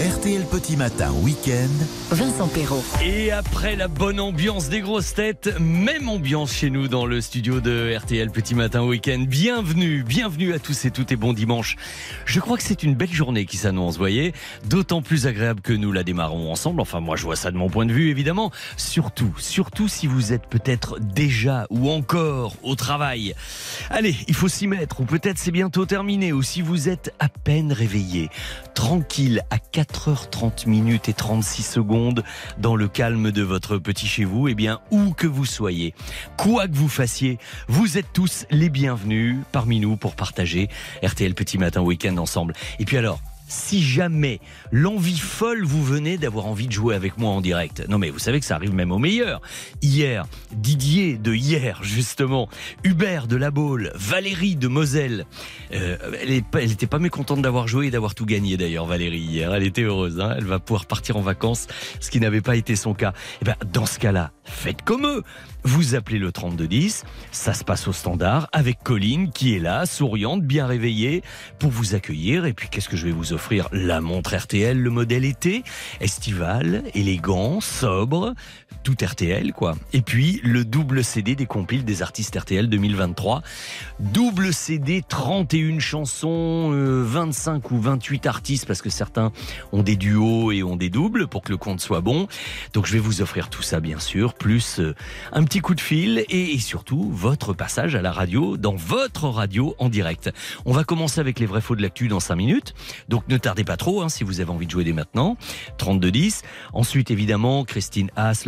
RTL Petit Matin Week-end. Vincent Perrault. Et après la bonne ambiance des grosses têtes, même ambiance chez nous dans le studio de RTL Petit Matin Week-end. Bienvenue, bienvenue à tous et toutes et bon dimanche. Je crois que c'est une belle journée qui s'annonce, voyez. D'autant plus agréable que nous la démarrons ensemble. Enfin, moi je vois ça de mon point de vue, évidemment. Surtout, surtout si vous êtes peut-être déjà ou encore au travail. Allez, il faut s'y mettre, ou peut-être c'est bientôt terminé, ou si vous êtes à peine réveillé, tranquille à 4h30 minutes et 36 secondes dans le calme de votre petit chez vous, eh bien, où que vous soyez, quoi que vous fassiez, vous êtes tous les bienvenus parmi nous pour partager RTL Petit Matin Week-end ensemble. Et puis alors, si jamais l'envie folle vous venait d'avoir envie de jouer avec moi en direct. Non mais vous savez que ça arrive même au meilleur. Hier, Didier de hier justement, Hubert de La Baule, Valérie de Moselle. Euh, elle n'était pas mécontente d'avoir joué et d'avoir tout gagné d'ailleurs Valérie hier. Elle était heureuse. Hein elle va pouvoir partir en vacances, ce qui n'avait pas été son cas. Et eh ben dans ce cas-là, faites comme eux. Vous appelez le 3210, ça se passe au standard avec Colline qui est là, souriante, bien réveillée pour vous accueillir. Et puis qu'est-ce que je vais vous offrir? La montre RTL, le modèle été, estival, élégant, sobre, tout RTL quoi. Et puis le double CD des compiles des artistes RTL 2023. Double CD, 31 chansons, 25 euh, ou 28 artistes parce que certains ont des duos et ont des doubles pour que le compte soit bon. Donc je vais vous offrir tout ça bien sûr, plus euh, un petit coup de fil et, surtout votre passage à la radio, dans votre radio en direct. On va commencer avec les vrais faux de l'actu dans 5 minutes. Donc ne tardez pas trop hein, si vous avez envie de jouer dès maintenant. 32-10. Ensuite évidemment Christine Haas,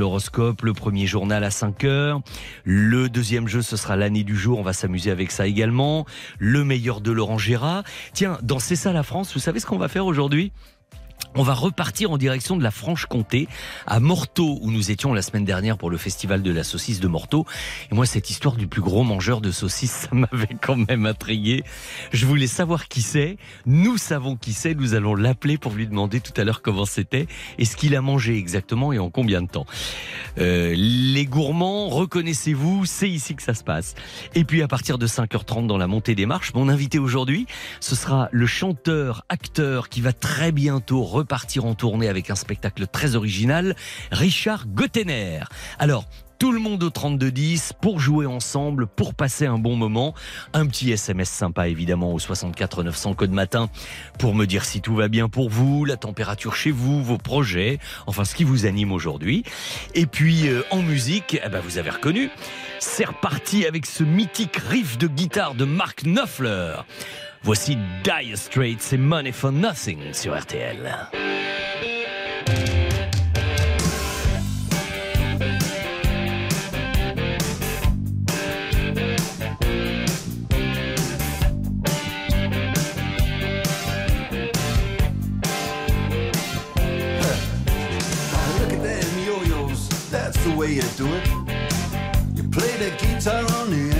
le premier journal à 5 heures. Le deuxième jeu ce sera l'année du jour. On va s'amuser avec ça également. Le meilleur de Laurent Gérard. Tiens, dans ça la France, vous savez ce qu'on va faire aujourd'hui? On va repartir en direction de la Franche-Comté, à Morteau, où nous étions la semaine dernière pour le festival de la saucisse de Morteau. Et moi, cette histoire du plus gros mangeur de saucisses, ça m'avait quand même intrigué. Je voulais savoir qui c'est. Nous savons qui c'est. Nous allons l'appeler pour lui demander tout à l'heure comment c'était et ce qu'il a mangé exactement et en combien de temps. Euh, les gourmands, reconnaissez-vous, c'est ici que ça se passe. Et puis, à partir de 5h30 dans la montée des marches, mon invité aujourd'hui, ce sera le chanteur, acteur qui va très bientôt repartir en tournée avec un spectacle très original, Richard Gottener. Alors, tout le monde au 3210 pour jouer ensemble, pour passer un bon moment. Un petit SMS sympa évidemment au 64 900 code matin pour me dire si tout va bien pour vous, la température chez vous, vos projets, enfin ce qui vous anime aujourd'hui. Et puis euh, en musique, eh ben, vous avez reconnu, c'est reparti avec ce mythique riff de guitare de Mark Knopfler. Voici Dire Straits et Money for Nothing sur RTL. That's the way you do it. You play the guitar on the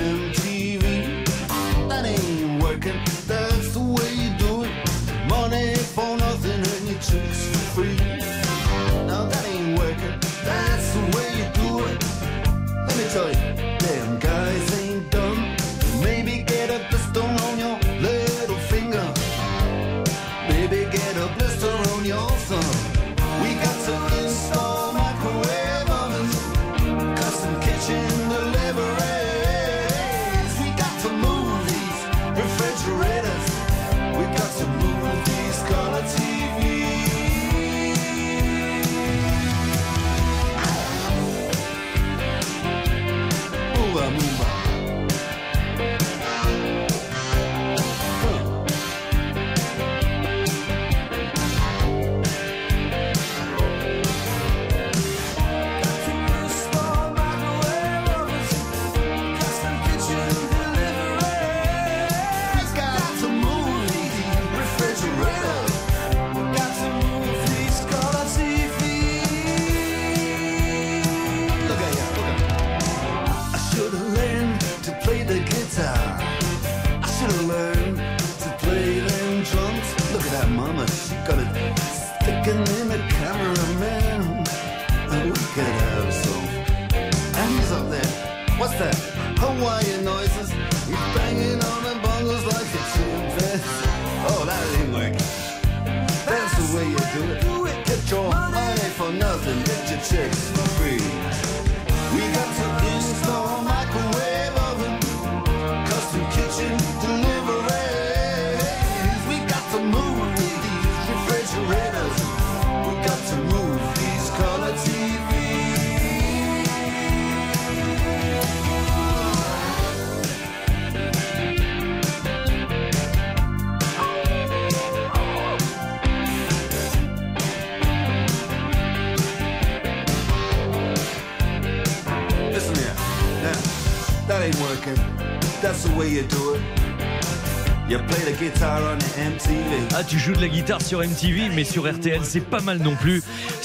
Ah, tu joues de la guitare sur MTV, mais sur RTL, c'est pas mal non plus.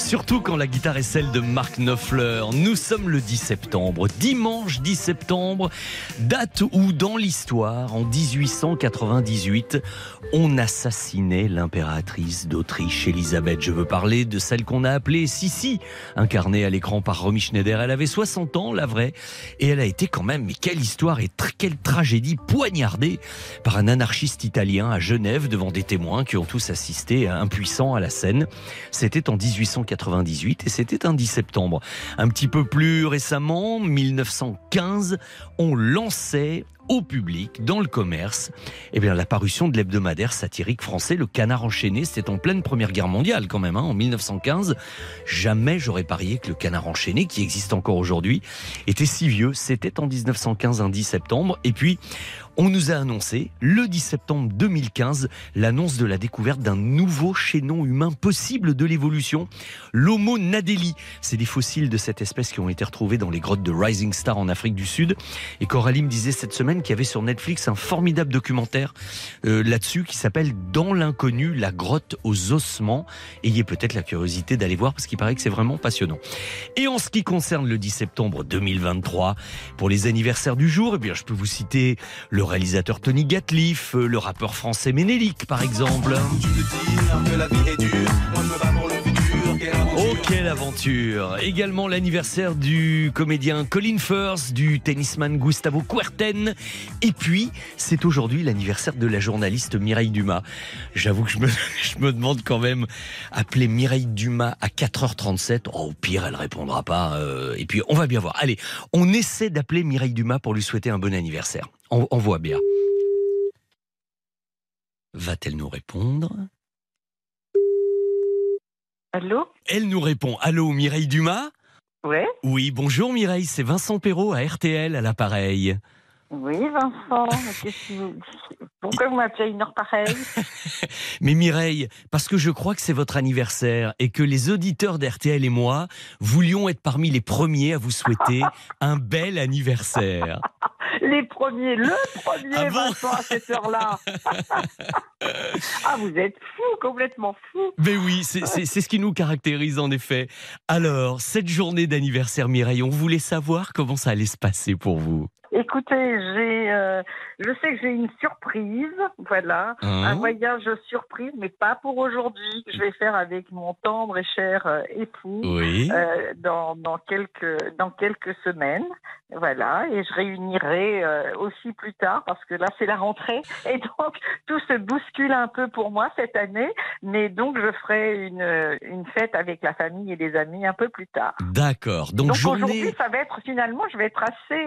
Surtout quand la guitare est celle de Mark Knopfler. Nous sommes le 10 septembre, dimanche 10 septembre, date où, dans l'histoire, en 1898, on assassinait l'impératrice d'Autriche, Elisabeth. Je veux parler de celle qu'on a appelée Sissi, incarnée à l'écran par Romy Schneider. Elle avait 60 ans, la vraie, et elle a été quand même, mais quelle histoire et quelle tragédie poignardée par un anarchiste italien à Genève devant des témoins qui ont tous assisté impuissants à la scène. C'était en 1898 et c'était un 10 septembre. Un petit peu plus récemment, 1915, on lançait au public, dans le commerce, eh bien, la parution de l'hebdomadaire satirique français Le Canard enchaîné. C'était en pleine Première Guerre mondiale quand même, hein, en 1915. Jamais j'aurais parié que le Canard enchaîné, qui existe encore aujourd'hui, était si vieux. C'était en 1915, un 10 septembre. Et puis, on nous a annoncé, le 10 septembre 2015, l'annonce de la découverte d'un nouveau chaînon humain possible de l'évolution, l'Homo nadeli. C'est des fossiles de cette espèce qui ont été retrouvés dans les grottes de Rising Star en Afrique du Sud. Et Coralie me disait cette semaine qu'il y avait sur Netflix un formidable documentaire euh, là-dessus qui s'appelle Dans l'inconnu, la grotte aux ossements. Ayez peut-être la curiosité d'aller voir parce qu'il paraît que c'est vraiment passionnant. Et en ce qui concerne le 10 septembre 2023, pour les anniversaires du jour, eh bien, je peux vous citer le réalisateur Tony Gatliff, euh, le rappeur français Ménélique, par exemple. Quelle aventure Également l'anniversaire du comédien Colin Firth, du tennisman Gustavo Kuerten. Et puis, c'est aujourd'hui l'anniversaire de la journaliste Mireille Dumas. J'avoue que je me, je me demande quand même, appeler Mireille Dumas à 4h37, oh, au pire, elle répondra pas. euh, et puis, on va bien voir. Allez, on essaie d'appeler Mireille Dumas pour lui souhaiter un bon anniversaire. On, on voit bien. Va-t-elle nous répondre? Allô Elle nous répond Allô, Mireille Dumas Ouais Oui, bonjour Mireille, c'est Vincent Perrault à RTL à l'appareil. Oui, Vincent. vous- Pourquoi vous m'appelez à une heure pareille? Mais Mireille, parce que je crois que c'est votre anniversaire et que les auditeurs d'RTL et moi voulions être parmi les premiers à vous souhaiter un bel anniversaire. Les premiers, le premier Ah bon Vincent à cette heure-là. ah, vous êtes fou, complètement fou. Mais oui, c'est ce qui nous caractérise en effet. Alors, cette journée d'anniversaire Mireille, on voulait savoir comment ça allait se passer pour vous. Écoutez, j'ai, euh, je sais que j'ai une surprise, voilà, Hein un voyage surprise, mais pas pour aujourd'hui. Je vais faire avec mon tendre et cher euh, époux. Oui. euh, dans, dans quelques dans quelques semaines, voilà, et je réunirai euh, aussi plus tard parce que là c'est la rentrée et donc tout se bouscule un peu pour moi cette année, mais donc je ferai une une fête avec la famille et les amis un peu plus tard. D'accord. Donc, Donc journée. aujourd'hui ça va être finalement je vais être assez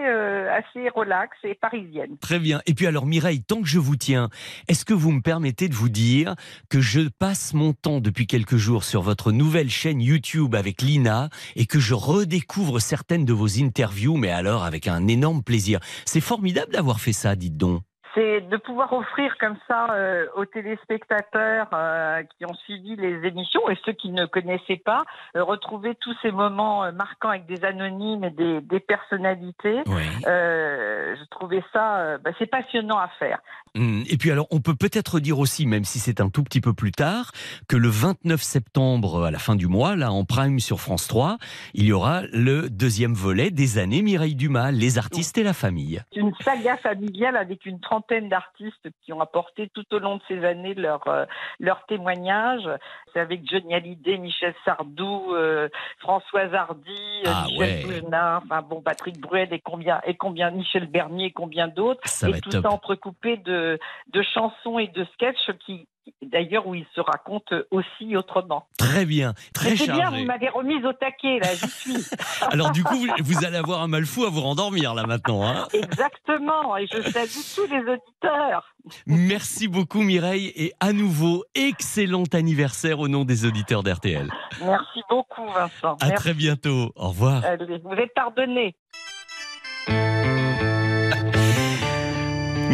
assez relax et parisienne. Très bien. Et puis alors Mireille, tant que je vous tiens, est-ce que vous me permettez de vous dire que je passe mon temps depuis quelques jours sur votre nouvelle chaîne YouTube avec Lina et que je redécouvre certaines de vos interviews, mais alors avec un énorme plaisir. C'est formidable d'avoir fait ça, dites donc. C'est de pouvoir offrir comme ça euh, aux téléspectateurs euh, qui ont suivi les émissions et ceux qui ne connaissaient pas, euh, retrouver tous ces moments marquants avec des anonymes et des, des personnalités. Oui. Je trouvais ça, bah, c'est passionnant à faire. Hum, Et puis alors, on peut peut-être dire aussi, même si c'est un tout petit peu plus tard, que le 29 septembre, à la fin du mois, là, en prime sur France 3, il y aura le deuxième volet des années Mireille Dumas, les artistes et la famille. C'est une saga familiale avec une trentaine d'artistes qui ont apporté tout au long de ces années leur, euh, leur témoignage. C'est avec Johnny Hallyday, Michel Sardou, euh, Françoise Hardy, euh, Ah, Michel ouais. Enfin bon, Patrick Bruel et combien, et combien Michel Bernier et combien d'autres. Et tout top. ça entrecoupé de, de chansons et de sketchs qui, d'ailleurs, où ils se racontent aussi autrement. Très bien, très C'est bien, chargé. vous m'avez remise au taquet, là, j'y suis. Alors du coup, vous, vous allez avoir un mal fou à vous rendormir là maintenant. Hein Exactement, et je salue tous les auditeurs. Merci beaucoup Mireille et à nouveau, excellent anniversaire au nom des auditeurs d'RTL. Merci beaucoup, Vincent. À Merci. très bientôt. Au revoir. Allez, vous êtes pardonné.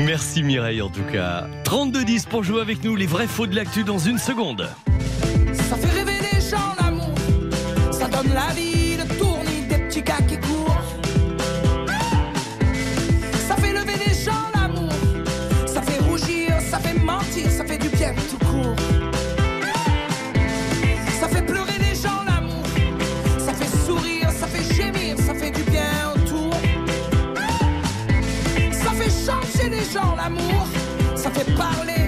Merci Mireille en tout cas. 32-10 pour jouer avec nous les vrais faux de l'actu dans une seconde. Ça fait rêver les gens l'amour, ça donne la vie, le tournis des petits gars qui courent. Ça fait lever les gens l'amour, ça fait rougir, ça fait mentir, ça fait du bien tout court. Gens l'amour, ça fait parler,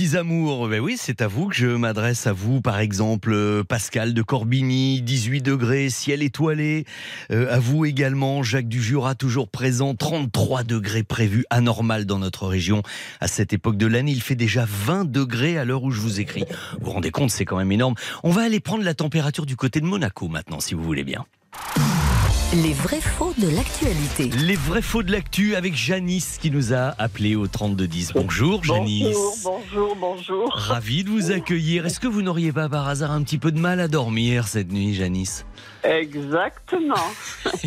Petits amours Ben oui, c'est à vous que je m'adresse à vous, par exemple, euh, Pascal de Corbigny, 18 degrés, ciel étoilé. Euh, à vous également, Jacques du Jura, toujours présent, 33 degrés prévus, anormal dans notre région. À cette époque de l'année, il fait déjà 20 degrés à l'heure où je vous écris. Vous vous rendez compte, c'est quand même énorme. On va aller prendre la température du côté de Monaco maintenant, si vous voulez bien. Les vrais faux de l'actualité. Les vrais faux de l'actu avec Janice qui nous a appelé au 3210. Bonjour Janice. Bonjour, bonjour, bonjour. Ravi de vous accueillir. Est-ce que vous n'auriez pas par hasard un petit peu de mal à dormir cette nuit, Janice Exactement.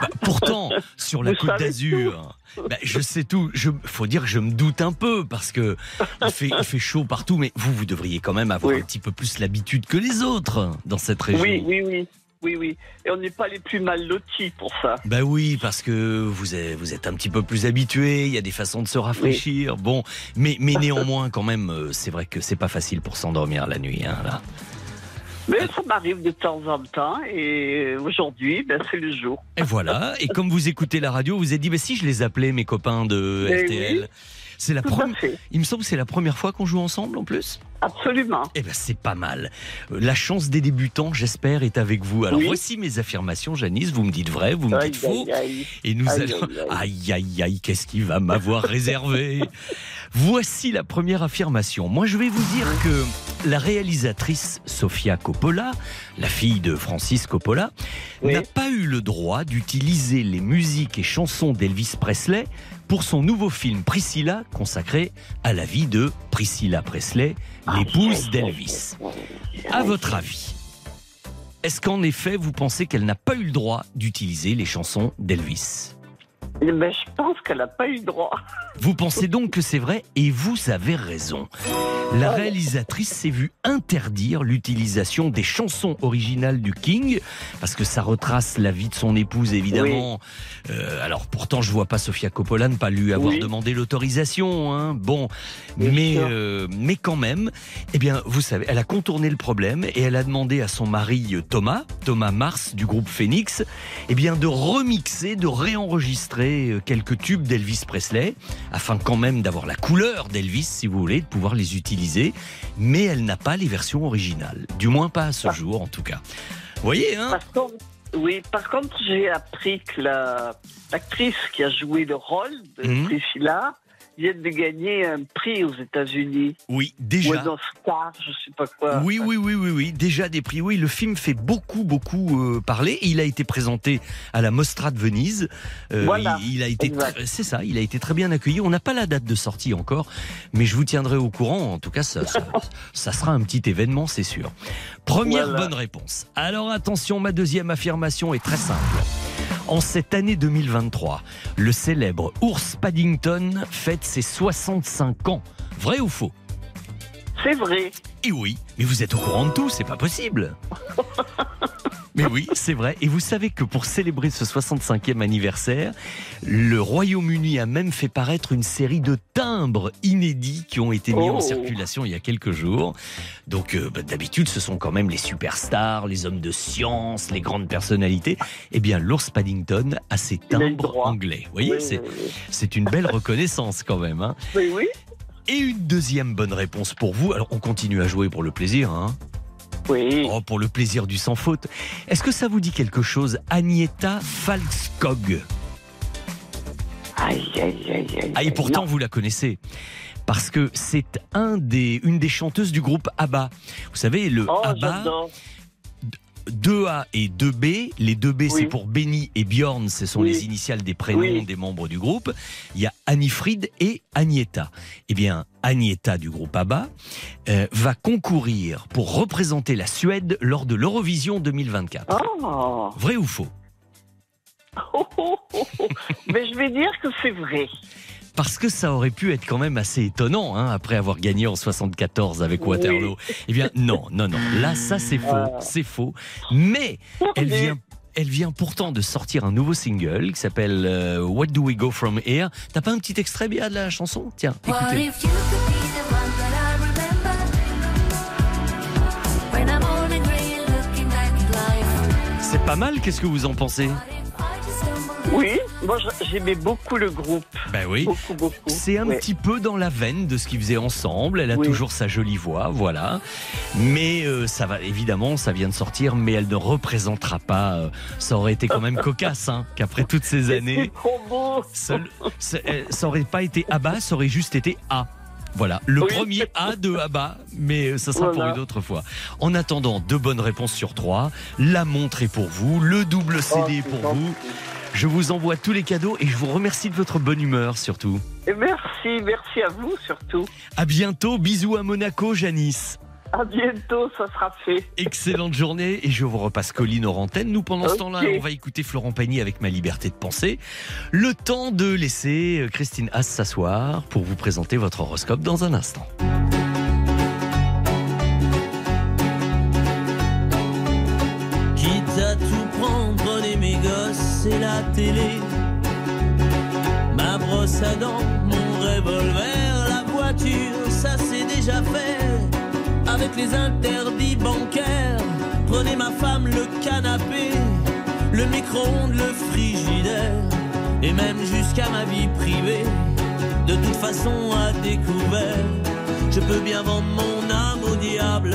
Bah, Pourtant, sur la Vous côte d'Azur, bah, je sais tout. Je, faut dire que je me doute un peu parce que il fait, il fait chaud partout, mais vous, vous devriez quand même avoir Oui. un petit peu plus l'habitude que les autres dans cette région. Oui, oui, oui. Oui, oui. Et on n'est pas les plus mal lotis pour ça. Bah oui, parce que vous êtes, vous êtes un petit peu plus habitué, il y a des façons de se rafraîchir. Bon, mais, mais néanmoins, quand même, euh, c'est vrai que c'est pas facile pour s'endormir la nuit. Hein, là. Mais ça m'arrive de temps en temps. Et aujourd'hui, ben, c'est le jour. Et voilà, et comme vous écoutez la radio, vous vous êtes dit, bah, si je les appelais, mes copains de RTL. oui. C'est la première. Il me semble que c'est la première fois qu'on joue ensemble en plus. Absolument. Eh ben c'est pas mal. Euh, La chance des débutants, j'espère, est avec vous. Alors Oui. voici mes affirmations, Janice. Vous me dites vrai, vous me Aïe, dites faux. aïe, aïe. Et nous Aïe, allons. aïe, Aïe, aïe, qu'est-ce qu'il va m'avoir réservé? Voici la première affirmation. Moi, je vais vous dire que la réalisatrice Sofia Coppola, la fille de Francis Coppola, Oui. n'a pas eu le droit d'utiliser les musiques et chansons d'Elvis Presley pour son nouveau film Priscilla, consacré à la vie de Priscilla Presley, l'épouse d'Elvis. À votre avis, est-ce qu'en effet, vous pensez qu'elle n'a pas eu le droit d'utiliser les chansons d'Elvis? Ben, je pense qu'elle n'a pas eu le droit. Vous pensez donc que c'est vrai et vous avez raison. La réalisatrice s'est vue interdire l'utilisation des chansons originales du King parce que ça retrace la vie de son épouse évidemment. Euh, alors pourtant je vois pas Sofia Coppola ne pas lui avoir Oui. demandé l'autorisation. Hein. Bon, Bien mais euh, mais quand même, eh bien vous savez, elle a contourné le problème et elle a demandé à son mari euh, Thomas, Thomas Mars du groupe Phoenix, eh bien de remixer, de réenregistrer euh, quelques tubes d'Elvis Presley afin quand même d'avoir la couleur d'Elvis, si vous voulez, de pouvoir les utiliser. Mais elle n'a pas les versions originales. Du moins pas à ce jour, en tout cas. Vous voyez, hein Par contre, oui, par contre, j'ai appris que la- l'actrice qui a joué le rôle de Mhm. Priscilla vient de gagner un prix aux États-Unis. Oui, Ou déjà. un Oscar, je sais pas quoi. Oui, oui, oui, oui, oui, déjà des prix. Oui, le film fait beaucoup, beaucoup euh, parler. Il a été présenté à la Mostra de Venise. Euh, Voilà, il, il a été, c'est ça, il a été très bien accueilli. On n'a pas la date de sortie encore, mais je vous tiendrai au courant. En tout cas, ça, ça, ça sera un petit événement, c'est sûr. Première Voilà. bonne réponse. Alors attention, ma deuxième affirmation est très simple. En cette année 2023, le célèbre ours Paddington fête ses 65 ans. Vrai ou faux? C'est vrai. et oui, mais vous êtes au courant de tout, c'est pas possible. Mais oui, c'est vrai. Et vous savez que pour célébrer ce 65e anniversaire, le Royaume-Uni a même fait paraître une série de timbres inédits qui ont été mis en Oh. circulation il y a quelques jours. Donc euh, bah, d'habitude, ce sont quand même les superstars, les hommes de science, les grandes personnalités. Eh bien, l'ours Paddington a ses timbres anglais. Vous voyez, Oui, c'est oui, une belle reconnaissance quand même. Hein. Oui, oui. Et une deuxième bonne réponse pour vous. Alors, on continue à jouer pour le plaisir, hein Oui. Oh, pour le plaisir du sans faute. Est-ce que ça vous dit quelque chose, Agneta Falkskog Aïe, aïe, aïe, aïe. Ah, et pourtant, Non. vous la connaissez. Parce que c'est un des, une des chanteuses du groupe ABBA. Vous savez, le Oh, ABBA. 2A et 2B. Les 2B, c'est pour Benny et Bjorn, ce sont Oui. les initiales des prénoms Oui. des membres du groupe. Il y a Anifrid et Agneta. Eh bien, Agneta du groupe ABBA euh, va concourir pour représenter la Suède lors de l'Eurovision 2024. Oh. Vrai ou faux? Oh, oh. Mais je vais dire que c'est vrai. Parce que ça aurait pu être quand même assez étonnant, hein, après avoir gagné en 74 avec Oui. Waterloo. Eh bien, non, non, non. Là, ça, c'est faux. C'est faux. Mais elle vient. Elle vient pourtant de sortir un nouveau single qui s'appelle euh, What Do We Go From Here. T'as pas un petit extrait bien de la chanson? Tiens, What écoutez. if you could be the one that I remember? When I'm old and grey and looking back at life. C'est pas mal, qu'est-ce que vous en pensez? Oui, moi j'aimais beaucoup le groupe. Ben oui. Beaucoup, beaucoup. C'est un Ouais. petit peu dans la veine de ce qu'ils faisaient ensemble. Elle a Oui. toujours sa jolie voix, voilà. Mais euh, ça va, évidemment, ça vient de sortir, mais elle ne représentera pas. euh, ça aurait été quand même cocasse, hein, qu'après toutes ces C'est années, trop beau. seul- ça, euh, ça aurait pas été ABBA, ça aurait juste été A. Voilà, le Oui. premier A de ABBA, mais euh, ça sera pour une autre fois. En attendant, deux bonnes réponses sur trois. La montre est pour vous, le double CD Oh, est pour gentil. vous. Je vous envoie tous les cadeaux et je vous remercie de votre bonne humeur surtout. Et merci, merci à vous surtout. À bientôt, bisous à Monaco, Janice. À bientôt, ça sera fait. Excellente journée et je vous repasse Colline antennes. Nous, pendant ce temps-là, on va écouter Florent Pagny avec Ma liberté de penser. Le temps de laisser euh, Christine Haas s'asseoir pour vous présenter votre horoscope dans un instant. Quitte à tout prendre, prenez mes gosses et la télé. Ma brosse à dents, mon revolver, la voiture, ça c'est déjà fait. Avec les interdits bancaires, prenez ma femme, le canapé, le micro-ondes, le frigidaire, et même jusqu'à ma vie privée. De toute façon à découvert, Je peux bien vendre mon âme au diable.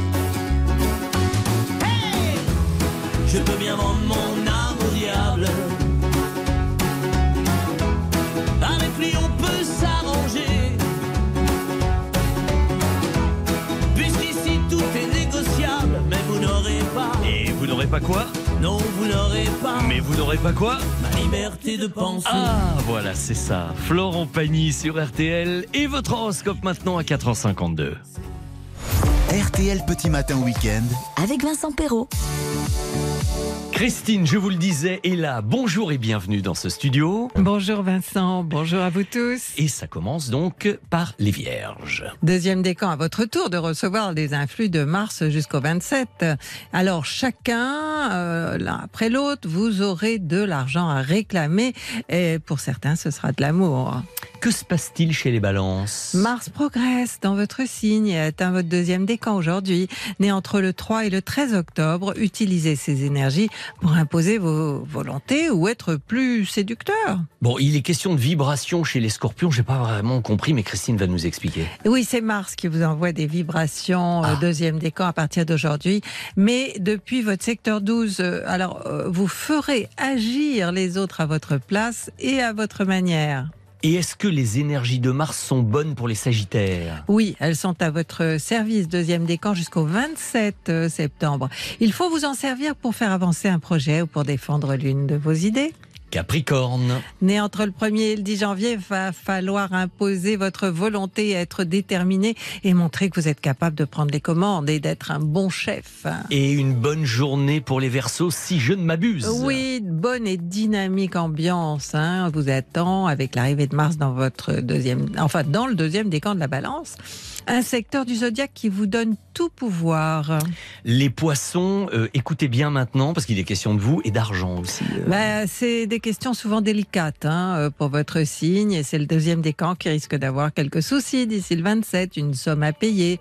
Je peux bien vendre mon âme au diable. Avec lui on peut s'arranger. Puisqu'ici tout est négociable, mais vous n'aurez pas. Et vous n'aurez pas quoi? Non, vous n'aurez pas. Mais vous n'aurez pas quoi? Ma liberté de penser. Ah, voilà, c'est ça. Florent Pagny sur RTL et votre horoscope maintenant à 4h52. RTL Petit Matin Week-end. Avec Vincent Perrault. Christine, je vous le disais, est là. Bonjour et bienvenue dans ce studio. Bonjour Vincent, bonjour à vous tous. Et ça commence donc par les Vierges. Deuxième décan à votre tour de recevoir les influx de Mars jusqu'au 27. Alors chacun, euh, l'un après l'autre, vous aurez de l'argent à réclamer et pour certains ce sera de l'amour. Que se passe-t-il chez les balances? Mars progresse dans votre signe atteint votre deuxième décan aujourd'hui. Né entre le 3 et le 13 octobre, utilisez ces énergies pour imposer vos volontés ou être plus séducteur. Bon, il est question de vibration chez les scorpions, j'ai pas vraiment compris, mais Christine va nous expliquer. Oui, c'est Mars qui vous envoie des vibrations euh, Ah. deuxième décan à partir d'aujourd'hui. Mais depuis votre secteur 12, euh, alors euh, vous ferez agir les autres à votre place et à votre manière. Et est-ce que les énergies de Mars sont bonnes pour les Sagittaires? Oui, elles sont à votre service, deuxième décan, jusqu'au 27 euh, septembre. Il faut vous en servir pour faire avancer un projet ou pour défendre l'une de vos idées. Capricorne. Né entre le 1er et le 10 janvier, va falloir imposer votre volonté, être déterminé et montrer que vous êtes capable de prendre les commandes et d'être un bon chef. Et une bonne journée pour les Verseaux, si je ne m'abuse. Oui, bonne et dynamique ambiance hein, vous attend avec l'arrivée de Mars dans votre deuxième, enfin dans le deuxième décan de la Balance. Un secteur du zodiaque qui vous donne tout pouvoir. Les Poissons, euh, écoutez bien maintenant, parce qu'il est question de vous et d'argent aussi. euh. Bah, c'est des questions souvent délicates hein, euh, pour votre signe et c'est le deuxième décan qui risque d'avoir quelques soucis d'ici le 27, une somme à payer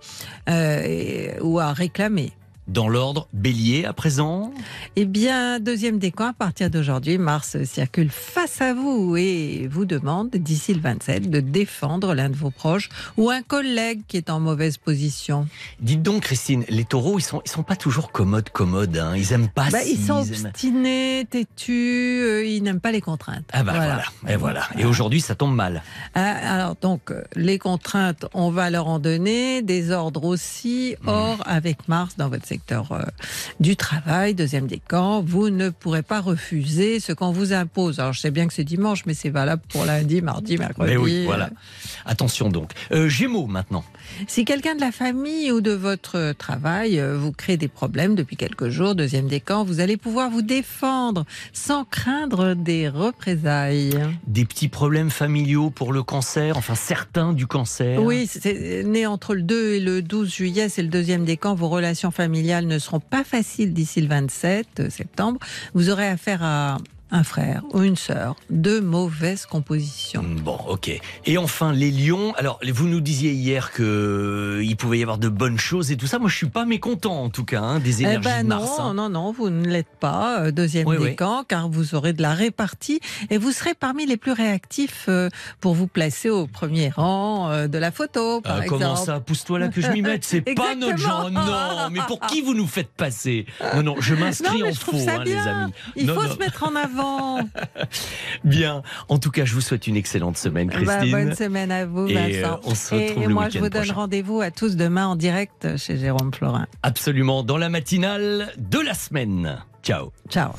euh, et- ou à réclamer. Dans l'ordre, bélier à présent. Eh bien, deuxième décan, à partir d'aujourd'hui, Mars circule face à vous et vous demande, d'ici le 27, de défendre l'un de vos proches ou un collègue qui est en mauvaise position. Dites donc, Christine, les taureaux, ils sont, ils sont pas toujours commodes, commodes. Hein. Ils aiment pas Bah, si, ils sont obstinés, têtus, euh, ils n'aiment pas les contraintes. Ah bah voilà. Et voilà. Et aujourd'hui, ça tombe mal. Ah, Alors donc euh, les contraintes, on va leur en donner, des ordres aussi. Mmh. Or avec Mars dans votre secteur euh, du travail, deuxième décan, vous ne pourrez pas refuser ce qu'on vous impose. Alors je sais bien que c'est dimanche, mais c'est valable pour lundi, mardi, mercredi. Mais oui, voilà. Attention donc. Euh, Gémeaux maintenant. Si quelqu'un de la famille ou de votre travail euh, vous crée des problèmes depuis quelques jours, deuxième décan, vous allez pouvoir vous défendre sans craindre des représailles. Des petits problèmes familiaux pour le cancer, enfin certains du cancer. Oui, c'est né entre le 2 et le 12 juillet, c'est le deuxième décan. Vos relations familiales ne seront pas faciles d'ici le 27 septembre. Vous aurez affaire à un frère ou une sœur de mauvaise composition. Bon, ok. Et enfin, les lions. Alors, vous nous disiez hier que euh, il pouvait y avoir de bonnes choses et tout ça. Moi, je suis pas mécontent, en tout cas, hein, des Eh énergies ben de Mars. non, hein. non, non, vous ne l'êtes pas, euh, deuxième Oui, oui. décan, car vous aurez de la répartie et vous serez parmi les plus réactifs euh, pour vous placer au premier rang de la photo, par Euh, exemple. comment ça Pousse-toi là que je m'y mette. C'est pas notre genre. Non, mais pour qui vous nous faites passer? Non, non, je m'inscris en faux, hein, les amis. Il Non, faut non. se mettre en avant. Bien. En tout cas, je vous souhaite une excellente semaine, Bah, Christine. bonne semaine à vous, Et, euh, Vincent. on se Et- retrouve et, le moi, je vous donne prochain. rendez-vous à tous demain en direct chez Jérôme Florin. Absolument. Dans la matinale de la semaine. Ciao. Ciao.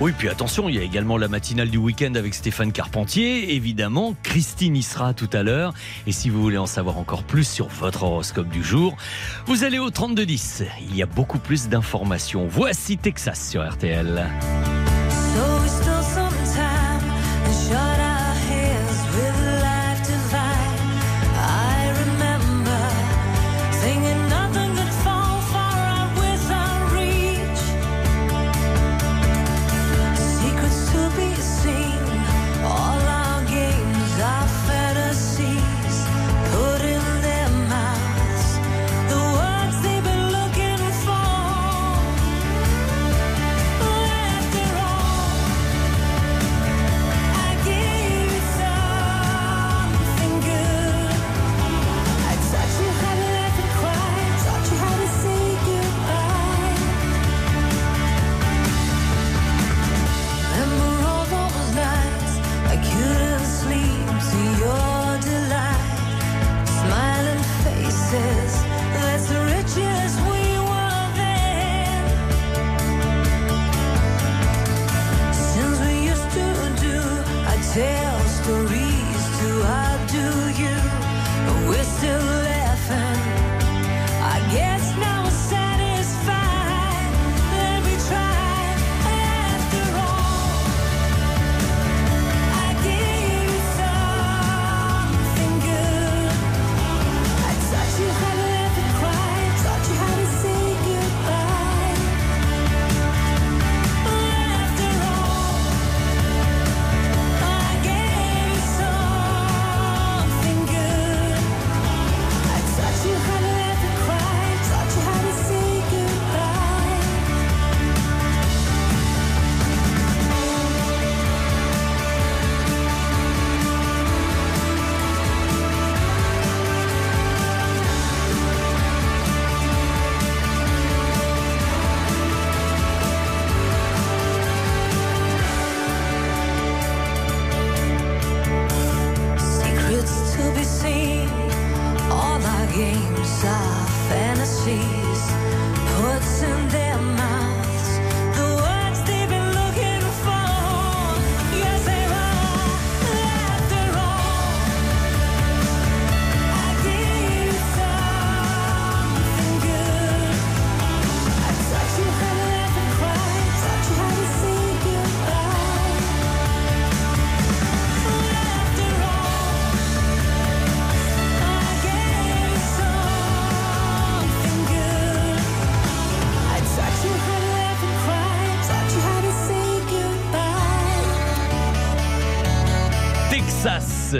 Oui, puis attention, il y a également la matinale du week-end avec Stéphane Carpentier. Évidemment, Christine y sera tout à l'heure. Et si vous voulez en savoir encore plus sur votre horoscope du jour, vous allez au 3210. Il y a beaucoup plus d'informations. Voici Texas sur RTL.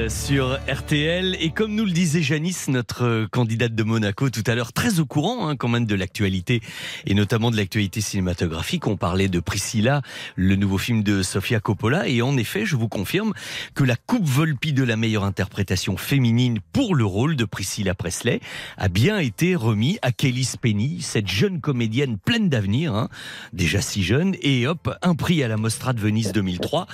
sur RTL. Et comme nous le disait Janice, notre candidate de Monaco tout à l'heure, très au courant hein, quand même de l'actualité et notamment de l'actualité cinématographique, on parlait de Priscilla, le nouveau film de Sofia Coppola. Et en effet, je vous confirme que la Coupe Volpi de la meilleure interprétation féminine pour le rôle de Priscilla Presley a bien été remis à Kelly Spenny, cette jeune comédienne pleine d'avenir, hein, déjà si jeune, et hop, un prix à la Mostra de Venise 2003.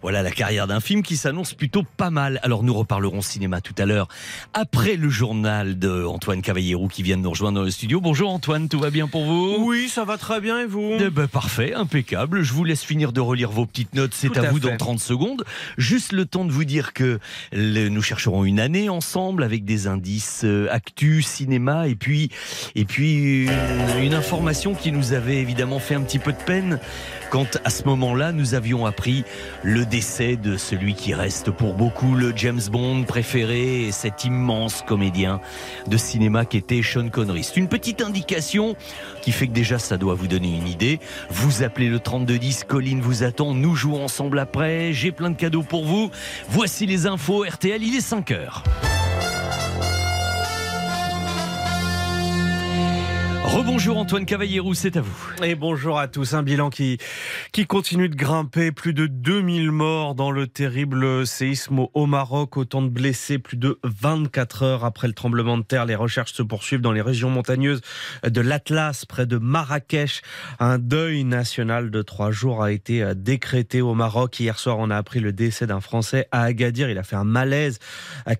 Voilà la carrière d'un film qui s'annonce plutôt pas mal. Alors nous reparlerons cinéma tout à l'heure, après le journal de Antoine Cavallero qui vient de nous rejoindre dans le studio. Bonjour Antoine, tout va bien pour vous? Oui, ça va très bien et vous? Eh ben, parfait, impeccable. Je vous laisse finir de relire vos petites notes, c'est à à vous fait. dans 30 secondes. Juste le temps de vous dire que le- nous chercherons une année ensemble avec des indices euh, actus, cinéma et puis et puis une, une information qui nous avait évidemment fait un petit peu de peine quand à ce moment-là nous avions appris le décès de celui qui reste pour beaucoup le James Bond préféré et cet immense comédien de cinéma qui était Sean Connery. C'est une petite indication qui fait que déjà ça doit vous donner une idée. Vous appelez le 3210, Colline vous attend, nous jouons ensemble après, j'ai plein de cadeaux pour vous. Voici les infos RTL, il est 5 heures. Rebonjour Antoine Cavallero, c'est à vous. Et bonjour à tous. Un bilan qui, qui continue de grimper. Plus de 2000 morts dans le terrible séisme au Maroc. Autant de blessés. Plus de 24 heures après le tremblement de terre. Les recherches se poursuivent dans les régions montagneuses de l'Atlas, près de Marrakech. Un deuil national de trois jours a été décrété au Maroc. Hier soir, on a appris le décès d'un Français à Agadir. Il a fait un malaise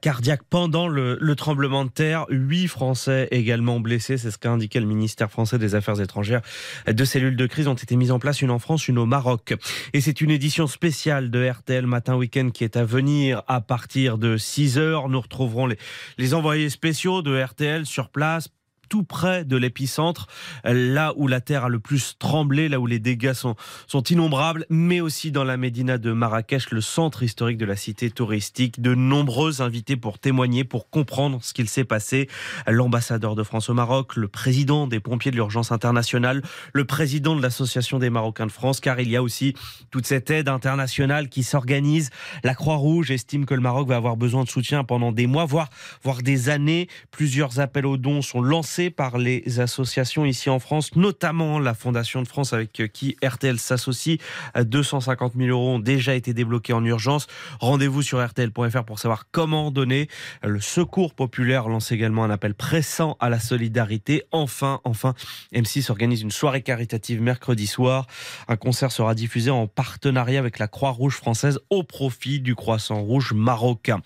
cardiaque pendant le, le tremblement de terre. Huit Français également blessés. C'est ce qu'a indiqué le ministère français des Affaires étrangères. Deux cellules de crise ont été mises en place, une en France, une au Maroc. Et c'est une édition spéciale de RTL Matin Week-end qui est à venir à partir de 6 heures. Nous retrouverons les, les envoyés spéciaux de RTL sur place tout près de l'épicentre, là où la terre a le plus tremblé, là où les dégâts sont, sont innombrables, mais aussi dans la médina de Marrakech, le centre historique de la cité touristique. De nombreux invités pour témoigner, pour comprendre ce qu'il s'est passé. L'ambassadeur de France au Maroc, le président des pompiers de l'urgence internationale, le président de l'association des Marocains de France, car il y a aussi toute cette aide internationale qui s'organise. La Croix-Rouge estime que le Maroc va avoir besoin de soutien pendant des mois, voire, voire des années. Plusieurs appels aux dons sont lancés par les associations ici en France, notamment la Fondation de France avec qui RTL s'associe. 250 000 euros ont déjà été débloqués en urgence. Rendez-vous sur rtl.fr pour savoir comment donner. Le Secours populaire lance également un appel pressant à la solidarité. Enfin, enfin, M6 organise une soirée caritative mercredi soir. Un concert sera diffusé en partenariat avec la Croix-Rouge française au profit du Croissant Rouge marocain.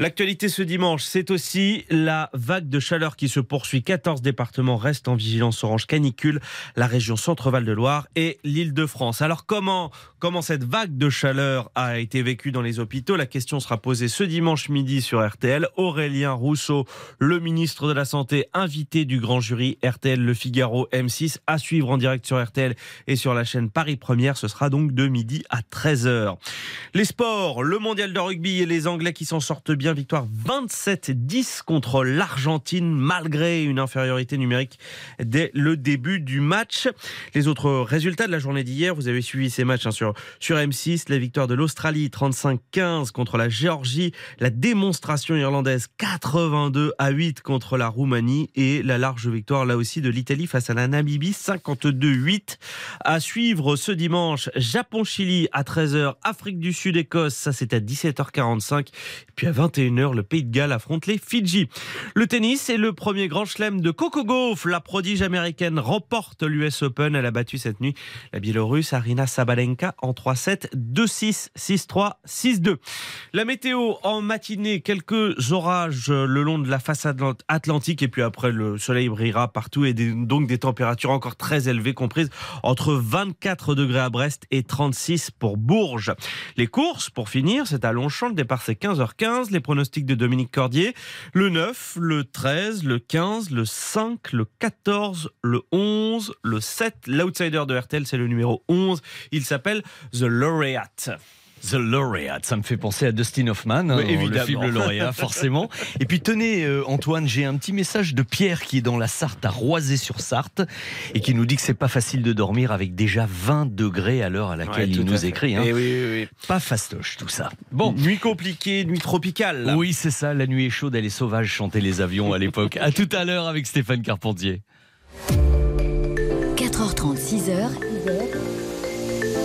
L'actualité ce dimanche, c'est aussi la vague de chaleur qui se poursuit. 14 départements restent en vigilance orange canicule, la région Centre-Val de Loire et l'île de France. Alors comment, comment cette vague de chaleur a été vécue dans les hôpitaux? La question sera posée ce dimanche midi sur RTL. Aurélien Rousseau, le ministre de la Santé, invité du grand jury RTL Le Figaro M6, à suivre en direct sur RTL et sur la chaîne Paris Première. Ce sera donc de midi à 13h. Les sports, le mondial de rugby et les Anglais qui s'en sortent bien. Victoire 27-10 contre l'Argentine malgré une infériorité numérique dès le début du match. Les autres résultats de la journée d'hier, vous avez suivi ces matchs hein, sur, sur M6. La victoire de l'Australie 35-15 contre la Géorgie. La démonstration irlandaise 82 à 8 contre la Roumanie. Et la large victoire là aussi de l'Italie face à la Namibie 52-8. À suivre ce dimanche, Japon-Chili à 13h, Afrique du Sud-Écosse, ça c'est à 17h45. Puis à 21h, le Pays de Galles affronte les Fidji. Le tennis est le premier grand chelem de Coco Gauff. La prodige américaine remporte l'US Open. Elle a battu cette nuit la Biélorusse Arina Sabalenka en 3-7, 2-6, 6-3, 6-2. La météo en matinée, quelques orages le long de la façade atlantique et puis après le soleil brillera partout et des- donc des températures encore très élevées comprises entre 24 degrés à Brest et 36 pour Bourges. Les courses, pour finir, c'est à Longchamp. Le départ, c'est 15h15. Les pronostics de Dominique Cordier. Le 9, le 13, le 15, le 5, le 14, le 11, le 7. L'outsider de RTL, c'est le numéro 11. Il s'appelle The Laureate. The Laureate, ça me fait penser à Dustin Hoffman, hein, Oui, dans évidemment. le film Le Lauréat, forcément. Et puis tenez, euh, Antoine, j'ai un petit message de Pierre qui est dans la Sarthe, à Roisé-sur-Sarthe, et qui nous dit que c'est pas facile de dormir avec déjà 20 degrés à l'heure à laquelle Ouais, il nous écrit. hein. Eh oui, oui, oui. Pas fastoche tout ça. Bon, nuit compliquée, nuit tropicale. là. Oui, c'est ça, la nuit est chaude, elle est sauvage, chanter les avions à l'époque. à tout à l'heure avec Stéphane Carpentier. 4h30, 6h,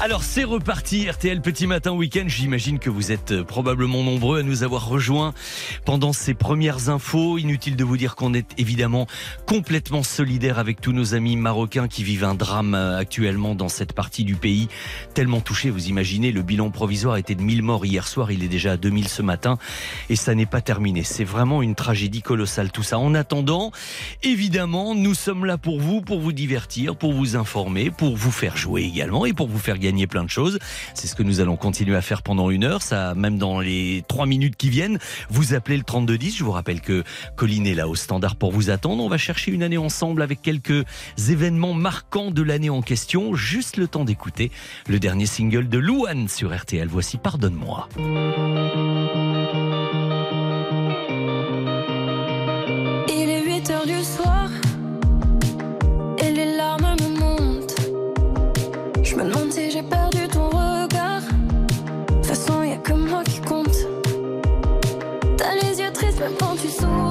Alors c'est reparti, RTL Petit Matin Week-end. J'imagine que vous êtes euh, probablement nombreux à nous avoir rejoints pendant ces premières infos. Inutile de vous dire qu'on est évidemment complètement solidaire avec tous nos amis marocains qui vivent un drame euh, actuellement dans cette partie du pays. Tellement touché, vous imaginez, le bilan provisoire était de 1000 morts hier soir, il est déjà à 2000 ce matin et ça n'est pas terminé. C'est vraiment une tragédie colossale tout ça. En attendant, évidemment, nous sommes là pour vous, pour vous divertir, pour vous informer, pour vous faire jouer également et pour vous faire gagner plein de choses. C'est ce que nous allons continuer à faire pendant une heure. Ça, même dans les trois minutes qui viennent, vous appelez le 3210. Je vous rappelle que Colline est là au standard pour vous attendre. On va chercher une année ensemble avec quelques événements marquants de l'année en question. Juste le temps d'écouter le dernier single de Louane sur RTL. Voici Pardonne-moi. Les yeux tristes même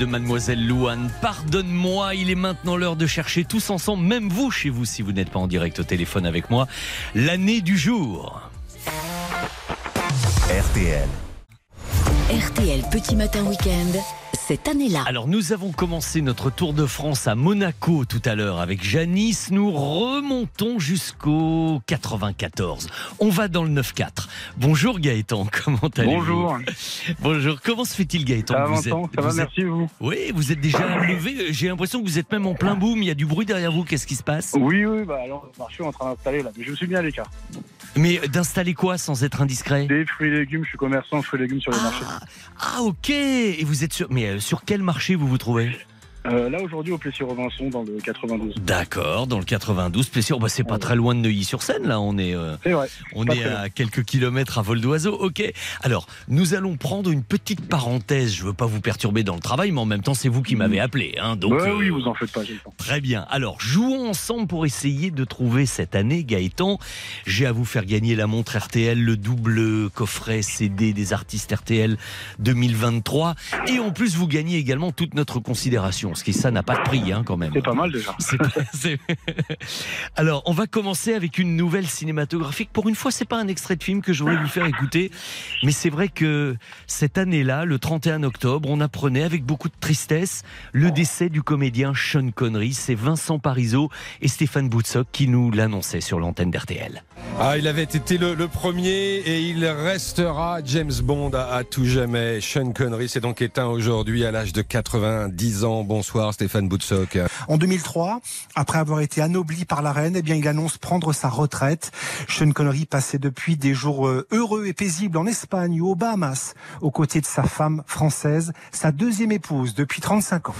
de Mademoiselle Louane, Pardonne-moi, il est maintenant l'heure de chercher tous ensemble, même vous chez vous si vous n'êtes pas en direct au téléphone avec moi, l'année du jour. RTL. RTL Petit Matin Week-end, cette année-là. Alors nous avons commencé notre Tour de France à Monaco tout à l'heure avec Janice. Nous remontons jusqu'au 94. On va dans le 9-4. Bonjour Gaëtan, comment allez-vous? Bonjour. Bonjour, comment se fait-il Gaëtan Ça va, Vous Vincent êtes- Ça va, vous êtes- merci, vous? Oui, vous êtes déjà levé. J'ai l'impression que vous êtes même en plein boom. Il y a du bruit derrière vous. Qu'est-ce qui se passe? Oui, oui, bah alors, marché est en train d'installer là. Mais je me suis mis à l'écart. Mais d'installer quoi sans être indiscret Des fruits et légumes, je suis commerçant, fruits et légumes sur les marchés. Ah ok. Et vous êtes sur mais euh, sur quel marché vous vous trouvez? Euh, là, aujourd'hui, au Plessis-Robinson, dans le 92. D'accord, dans le 92, Plessis. Oh, bah, c'est pas très loin de Neuilly-sur-Seine, là. On est, euh, vrai. on est à loin. quelques kilomètres à vol d'oiseau. Ok. Alors, nous allons prendre une petite parenthèse. Je veux pas vous perturber dans le travail, mais en même temps, c'est vous qui m'avez appelé. Hein, donc, Ouais, euh, oui, vous en faites pas, j'ai le temps. Très bien. Alors, jouons ensemble pour essayer de trouver cette année, Gaëtan. J'ai à vous faire gagner la montre RTL, le double coffret CD des artistes RTL 2023. Et en plus, vous gagnez également toute notre considération. Ce qui, ça, n'a pas de prix, hein, quand même. C'est pas mal déjà. C'est pas- c'est- Alors, on va commencer avec une nouvelle cinématographique. Pour une fois, c'est pas un extrait de film que je voulais vous faire écouter, mais c'est vrai que cette année-là, le 31 octobre, on apprenait avec beaucoup de tristesse le décès du comédien Sean Connery. C'est Vincent Parisot et Stéphane Boutsock qui nous l'annonçaient sur l'antenne d'RTL. Ah, il avait été le, le premier et il restera James Bond à, à tout jamais. Sean Connery s'est donc éteint aujourd'hui à l'âge de 90 ans. Bonsoir Stéphane Boutsock. En 2003, après avoir été anobli par la reine, eh il annonce prendre sa retraite. Sean Connery passait depuis des jours euh, heureux et paisibles en Espagne ou aux Bahamas, aux côtés de sa femme française, sa deuxième épouse depuis 35 ans.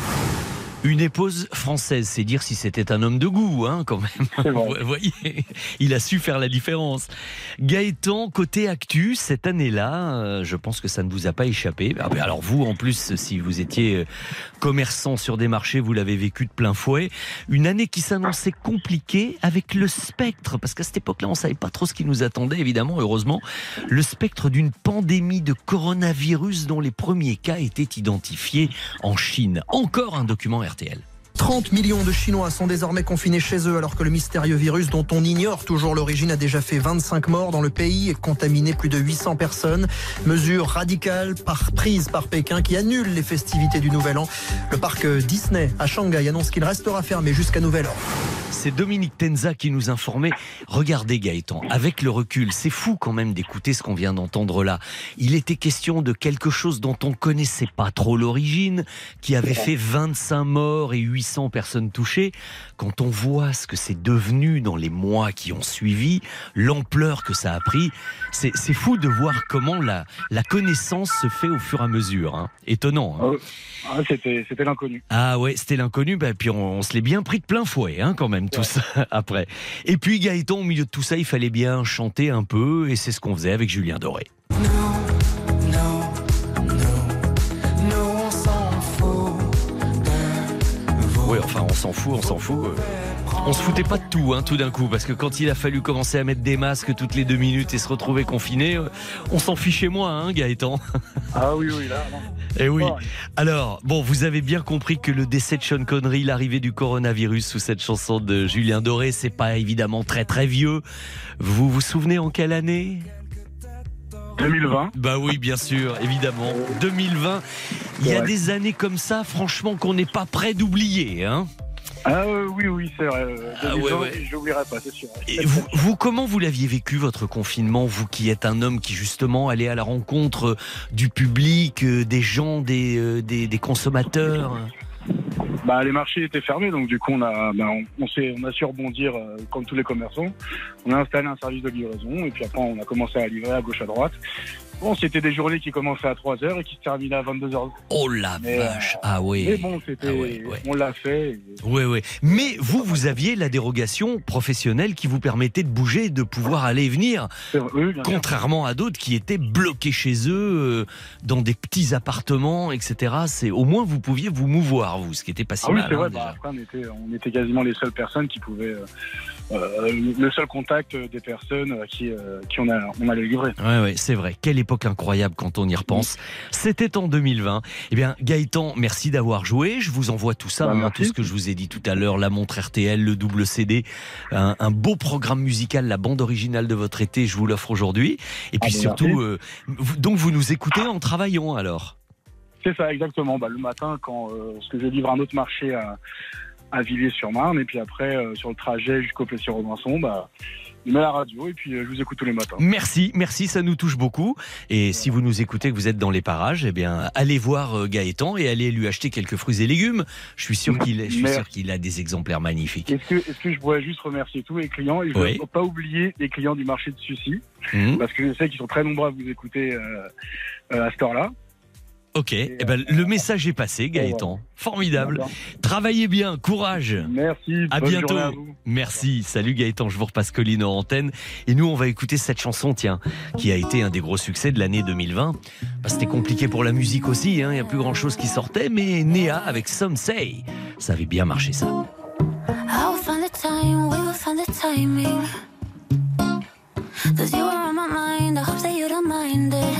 Une épouse française, c'est dire si c'était un homme de goût, hein, quand même. Vous voyez, il a su faire la différence. Gaëtan, côté actu, cette année-là, euh, je pense que ça ne vous a pas échappé. Ah ben alors vous, en plus, si vous étiez euh, commerçant sur des marchés, vous l'avez vécu de plein fouet. Une année qui s'annonçait compliquée avec le spectre, parce qu'à cette époque-là, on savait pas trop ce qui nous attendait, évidemment, heureusement. Le spectre d'une pandémie de coronavirus dont les premiers cas étaient identifiés en Chine. Encore un document RTL. 30 millions de Chinois sont désormais confinés chez eux alors que le mystérieux virus dont on ignore toujours l'origine a déjà fait 25 morts dans le pays et contaminé plus de 800 personnes. Mesure radicale par, prise par Pékin qui annule les festivités du Nouvel An. Le parc Disney à Shanghai annonce qu'il restera fermé jusqu'à Nouvel An. C'est Dominique Tenza qui nous informait. Regardez Gaëtan, avec le recul, c'est fou quand même d'écouter ce qu'on vient d'entendre là. Il était question de quelque chose dont on connaissait pas trop l'origine, qui avait fait 25 morts et 800 personnes touchées. Quand on voit ce que c'est devenu dans les mois qui ont suivi, l'ampleur que ça a pris, c'est fou de voir comment la, la connaissance se fait au fur et à mesure. hein. Étonnant. hein. Ah, c'était, c'était l'inconnu. Ah ouais, c'était l'inconnu, bah, puis on, on se l'est bien pris de plein fouet, hein, quand même, tout ça, après. Et puis Gaëtan, au milieu de tout ça, il fallait bien chanter un peu, et c'est ce qu'on faisait avec Julien Doré. Oui, enfin, on s'en fout, on s'en fout. euh. On se foutait pas de tout, hein, tout d'un coup, parce que quand il a fallu commencer à mettre des masques toutes les deux minutes et se retrouver confiné, euh, on s'en fichait moins, hein, Gaëtan. Ah oui, oui, là, non. Eh oui. Alors, bon, vous avez bien compris que le décès de Sean Connery, l'arrivée du coronavirus sous cette chanson de Julien Doré, c'est pas évidemment très très vieux. Vous vous souvenez en quelle année? 2020. Bah oui, bien sûr, évidemment. 2020. Il y a Ouais. des années comme ça, franchement, qu'on n'est pas prêt d'oublier, hein. Ah euh, oui, oui, c'est vrai. Ah 2020, ouais, ouais. Je l'oublierai pas, c'est sûr. Et vous, vous, comment vous l'aviez vécu votre confinement, vous qui êtes un homme qui justement allait à la rencontre du public, euh, des gens, des, euh, des, des consommateurs? Bah, les marchés étaient fermés, donc du coup, on a, bah, on, on a su rebondir euh, comme tous les commerçants. On a installé un service de livraison, et puis après, on a commencé à livrer à gauche à droite. Bon, c'était des journées qui commençaient à 3 heures et qui se terminaient à 22 heures. Oh la vache Ah oui. Mais bon, c'était, on l'a fait. et- Oui, oui. Mais vous, vous aviez la dérogation professionnelle qui vous permettait de bouger, de pouvoir aller et venir. Oui. Contrairement à d'autres qui étaient bloqués chez eux, euh, dans des petits appartements, etc. C'est au moins vous pouviez vous mouvoir, vous, ce qui n'était pas si Ah oui, mal. c'est hein, vrai. bah, après, on était, on était quasiment les seules personnes qui pouvaient. euh, le seul contact des personnes à qui, euh, qui on, a, on allait livrer. Ouais, ouais, c'est vrai. Quelle époque incroyable quand on y repense. C'était en 2020. Eh bien, Gaëtan, merci d'avoir joué. Je vous envoie tout ça, Bah, hein, tout ce que je vous ai dit tout à l'heure, la montre RTL, le double CD, un, un beau programme musical, la bande originale de votre été, je vous l'offre aujourd'hui. Et puis Ah, bah, surtout, euh, donc vous nous écoutez en travaillant alors C'est ça, exactement. Bah, le matin, quand euh, parce que je livre un autre marché à, à Villiers-sur-Marne, et puis après, euh, sur le trajet jusqu'au Plessis-Robinson, bah, je mets la radio et puis euh, je vous écoute tous les matins. Merci, merci, ça nous touche beaucoup. Et si vous nous écoutez, que vous êtes dans les parages, eh bien, allez voir euh, Gaëtan et allez lui acheter quelques fruits et légumes. Je suis sûr qu'il, a des exemplaires magnifiques. Est-ce que, est-ce que je pourrais juste remercier tous les clients et je ne Oui. pas oublier les clients du marché de Sucy, Mhm. parce que je sais qu'ils sont très nombreux à vous écouter à cette heure-là. Ok, eh ben, le message est passé, Gaëtan. Formidable. Travaillez bien, courage. Merci. À bonne bientôt. journée à vous. Merci. Salut Gaëtan, je vous repasse Colline en antenne. Et nous, on va écouter cette chanson, tiens, qui a été un des gros succès de l'année 2020. Bah, C'était compliqué pour la musique aussi, hein. il n'y a plus grand chose qui sortait, mais Néa avec Some Say, ça avait bien marché ça. I will find the time, we will find the timing. Cause you are on my mind, I hope that you don't mind it.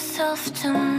yourself to me.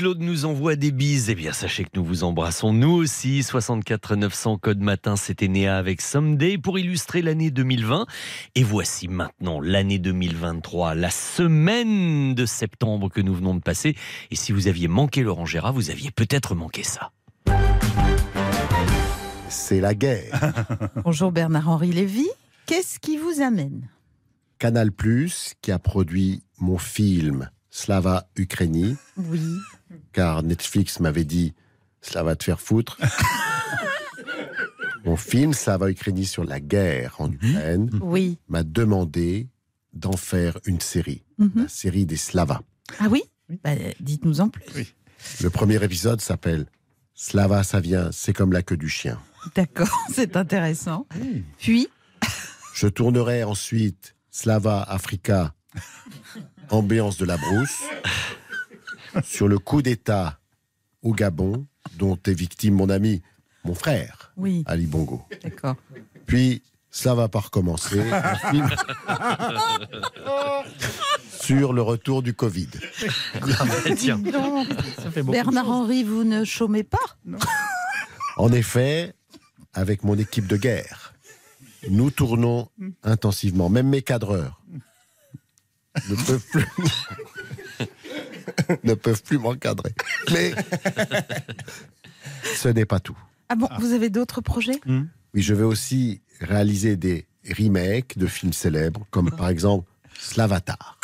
Marie-Claude nous envoie des bises. Eh bien, sachez que nous vous embrassons nous aussi. 64 900 code matin, c'était Néa avec Someday pour illustrer l'année 2020. Et voici maintenant l'année 2023, la semaine de septembre que nous venons de passer. Et si vous aviez manqué Laurent Gérard, vous aviez peut-être manqué ça. C'est la guerre. Bonjour Bernard-Henri Lévy. Qu'est-ce qui vous amène? Canal Plus qui a produit mon film Slava Ukraini, Oui. car Netflix m'avait dit cela va te faire foutre. mon film Slava Ukraini sur la guerre en Ukraine Oui. m'a demandé d'en faire une série, Mhm. la série des Slavas. Ah oui? Bah, Dites-nous en plus. Le premier épisode s'appelle Slava, ça vient, c'est comme la queue du chien. D'accord, c'est intéressant. Puis, Je tournerai ensuite Slava Africa, ambiance de la brousse, sur le coup d'État au Gabon, dont est victime mon ami, mon frère, oui, Ali Bongo. d'accord. Puis, ça va pas recommencer, un film sur le retour du Covid. Tiens. Dis donc. Bernard-Henri, vous ne chômez pas? En effet, avec mon équipe de guerre, nous tournons intensivement. Même mes cadreurs ne peuvent plus, ne peuvent plus m'encadrer. Mais ce n'est pas tout. Ah bon, vous avez d'autres projets? Oui, je vais aussi réaliser des remakes de films célèbres, comme par exemple Slavatar.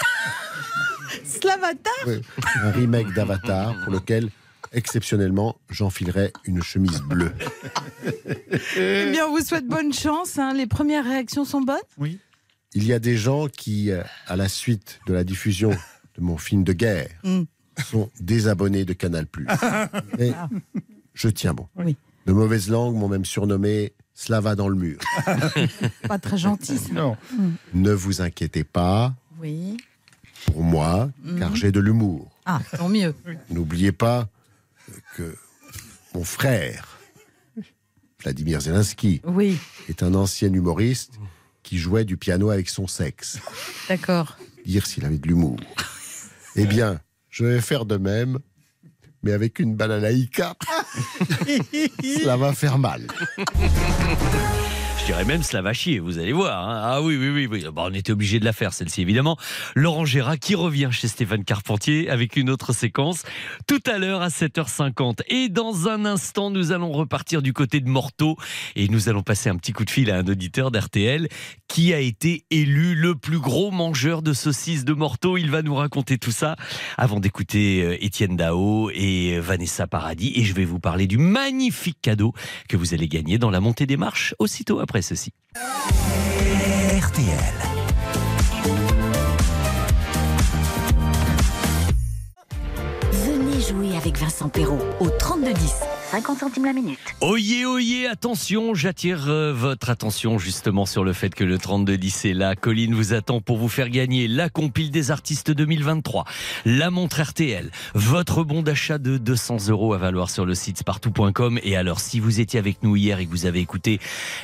Slavatar? Oui, un remake d'Avatar pour lequel, exceptionnellement, j'enfilerai une chemise bleue. Eh bien, on vous souhaite bonne chance. hein. Les premières réactions sont bonnes? Oui. il y a des gens qui, euh, à la suite de la diffusion de mon film de guerre, Mm. sont désabonnés de Canal+. Et je tiens bon. Oui. De mauvaises langues m'ont même surnommé Slava dans le mur. Pas très gentil, ça. Non. Mm. ne vous inquiétez pas Oui. pour moi, car j'ai de l'humour. Ah, tant mieux. N'oubliez pas que mon frère, Vladimir Zelensky, Oui, est un ancien humoriste qui jouait du piano avec son sexe. d'accord. Dire s'il avait de l'humour. Eh bien, je vais faire de même, mais avec une balalaïka. Cela va faire mal. Dirais même cela va chier, vous allez voir. hein. Ah oui, oui, oui. Bon, on était obligé de la faire, celle-ci, évidemment. Laurent Gérard qui revient chez Stéphane Carpentier avec une autre séquence tout à l'heure à 7h50. Et dans un instant, nous allons repartir du côté de Morteau et nous allons passer un petit coup de fil à un auditeur d'RTL qui a été élu le plus gros mangeur de saucisses de Morteau. Il va nous raconter tout ça avant d'écouter euh, Étienne Dao et Vanessa Paradis. Et je vais vous parler du magnifique cadeau que vous allez gagner dans la montée des marches aussitôt après ceci. RTL. Venez jouer avec Vincent Perrault au 3210. 50 centimes la minute. Oyez, oyez, attention, j'attire euh, votre attention justement sur le fait que le 3210 est là. Colline vous attend pour vous faire gagner la compile des artistes 2023, la montre RTL, votre bon d'achat de 200 euros à valoir sur le site spartou.com. Et alors, si vous étiez avec nous hier et que vous avez écouté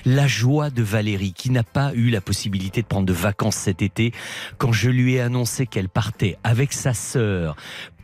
la joie de Valérie, qui n'a pas eu la possibilité de prendre de vacances cet été, quand je lui ai annoncé qu'elle partait avec sa sœur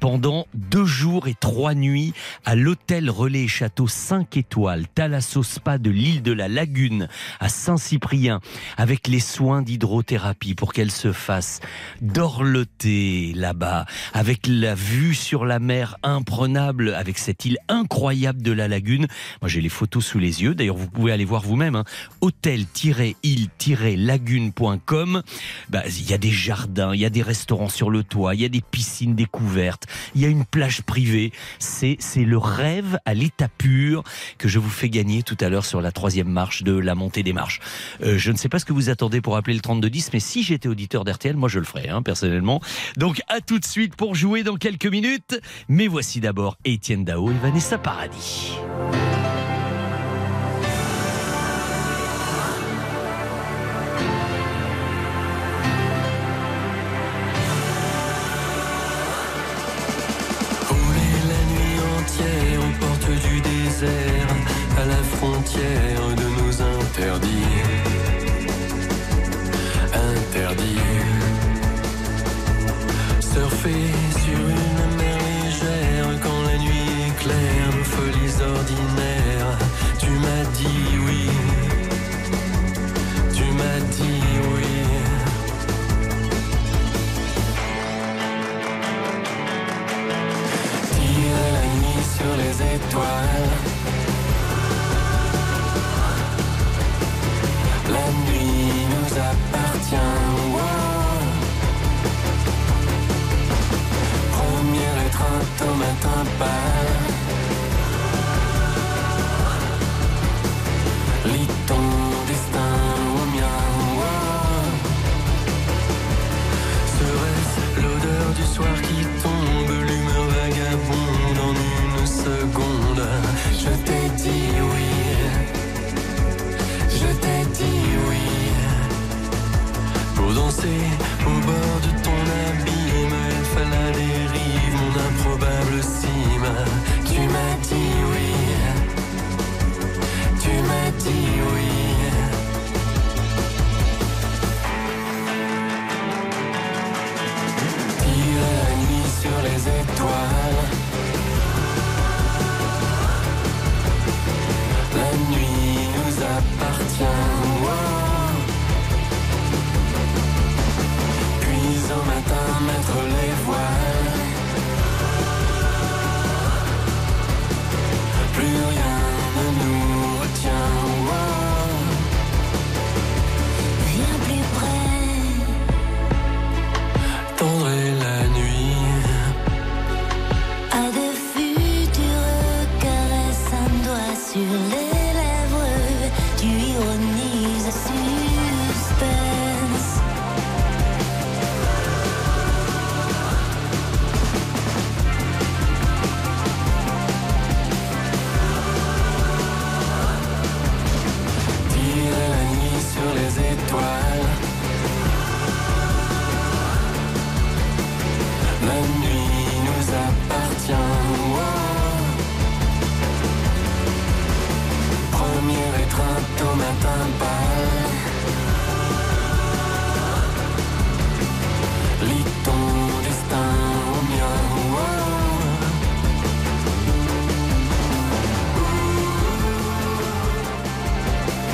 pendant deux jours et trois nuits à l'hôtel Relais Château 5 étoiles, Thalasso Spa de l'île de la Lagune à Saint-Cyprien, avec les soins d'hydrothérapie pour qu'elle se fasse dorloter là-bas, avec la vue sur la mer imprenable, avec cette île incroyable de la Lagune. Moi j'ai les photos sous les yeux, d'ailleurs vous pouvez aller voir vous-même, hein. hôtel-île-lagune.com. Bah, Il y a des jardins, il y a des restaurants sur le toit, il y a des piscines découvertes, il y a une plage privée. C'est le rêve à l'état pur que je vous fais gagner tout à l'heure sur la troisième marche de la montée des marches. Euh, je ne sais pas ce que vous attendez pour appeler le 3210, mais si j'étais auditeur d'RTL, moi je le ferais, hein, personnellement. Donc à tout de suite pour jouer dans quelques minutes. Mais voici d'abord Étienne Dao et Vanessa Paradis. À la frontière de nos. Interdits.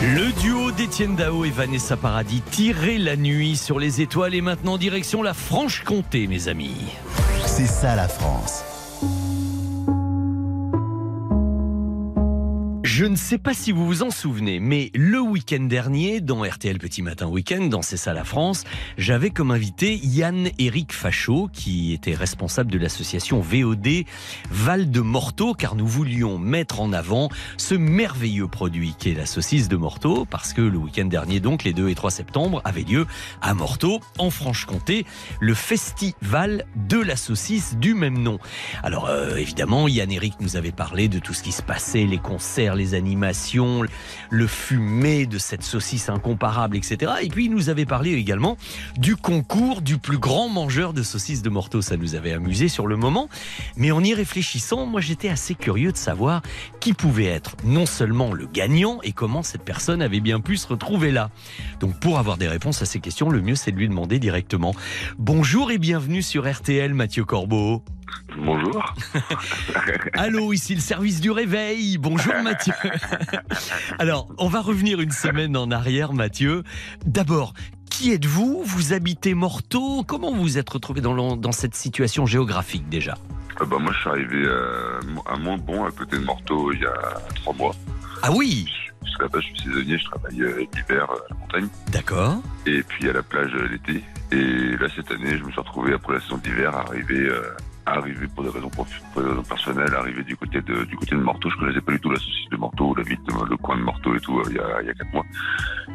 Le duo d'Étienne Dao et Vanessa Paradis tirait la nuit sur les étoiles et maintenant direction la Franche-Comté, mes amis. C'est ça la France. Je ne sais pas si vous vous en souvenez, mais le week-end dernier, dans RTL Petit Matin Week-end, dans C'est ça la France, j'avais comme invité Yann-Éric Fachot, qui était responsable de l'association VOD Val de Morteau, car nous voulions mettre en avant ce merveilleux produit qui est la saucisse de Morteau, parce que le week-end dernier, donc les 2 et 3 septembre, avait lieu à Morteau, en Franche-Comté, le festival de la saucisse du même nom. Alors euh, évidemment, Yann-Éric nous avait parlé de tout ce qui se passait, les concerts, animations, le fumé de cette saucisse incomparable, etc. Et puis il nous avait parlé également du concours du plus grand mangeur de saucisses de Morteau. Ça nous avait amusé sur le moment. Mais en y réfléchissant, moi j'étais assez curieux de savoir qui pouvait être non seulement le gagnant et comment cette personne avait bien pu se retrouver là. Donc pour avoir des réponses à ces questions, le mieux c'est de lui demander directement. Bonjour et bienvenue sur RTL, Mathieu Corbeau. Bonjour. Allô, ici le service du réveil. Bonjour Mathieu. Alors, on va revenir une semaine en arrière, Mathieu. D'abord, qui êtes-vous? Vous habitez Morteau? Comment vous vous êtes retrouvé dans, cette situation géographique déjà? Euh, bah, moi, je suis arrivé euh, à Montbon, à côté de Morteau, il y a trois mois. Ah oui Parce que là-bas, je suis saisonnier, je travaille euh, l'hiver à la montagne. D'accord. Et puis à la plage l'été. Et là, cette année, je me suis retrouvé après la saison d'hiver, arrivé, arrivé pour des raisons, prof- pour des raisons personnelles, arrivé du côté de du côté de Morteau. Je connaissais pas du tout la saucisse de Morteau, la ville, le coin de Morteau et tout. euh, il y a il y a quatre mois.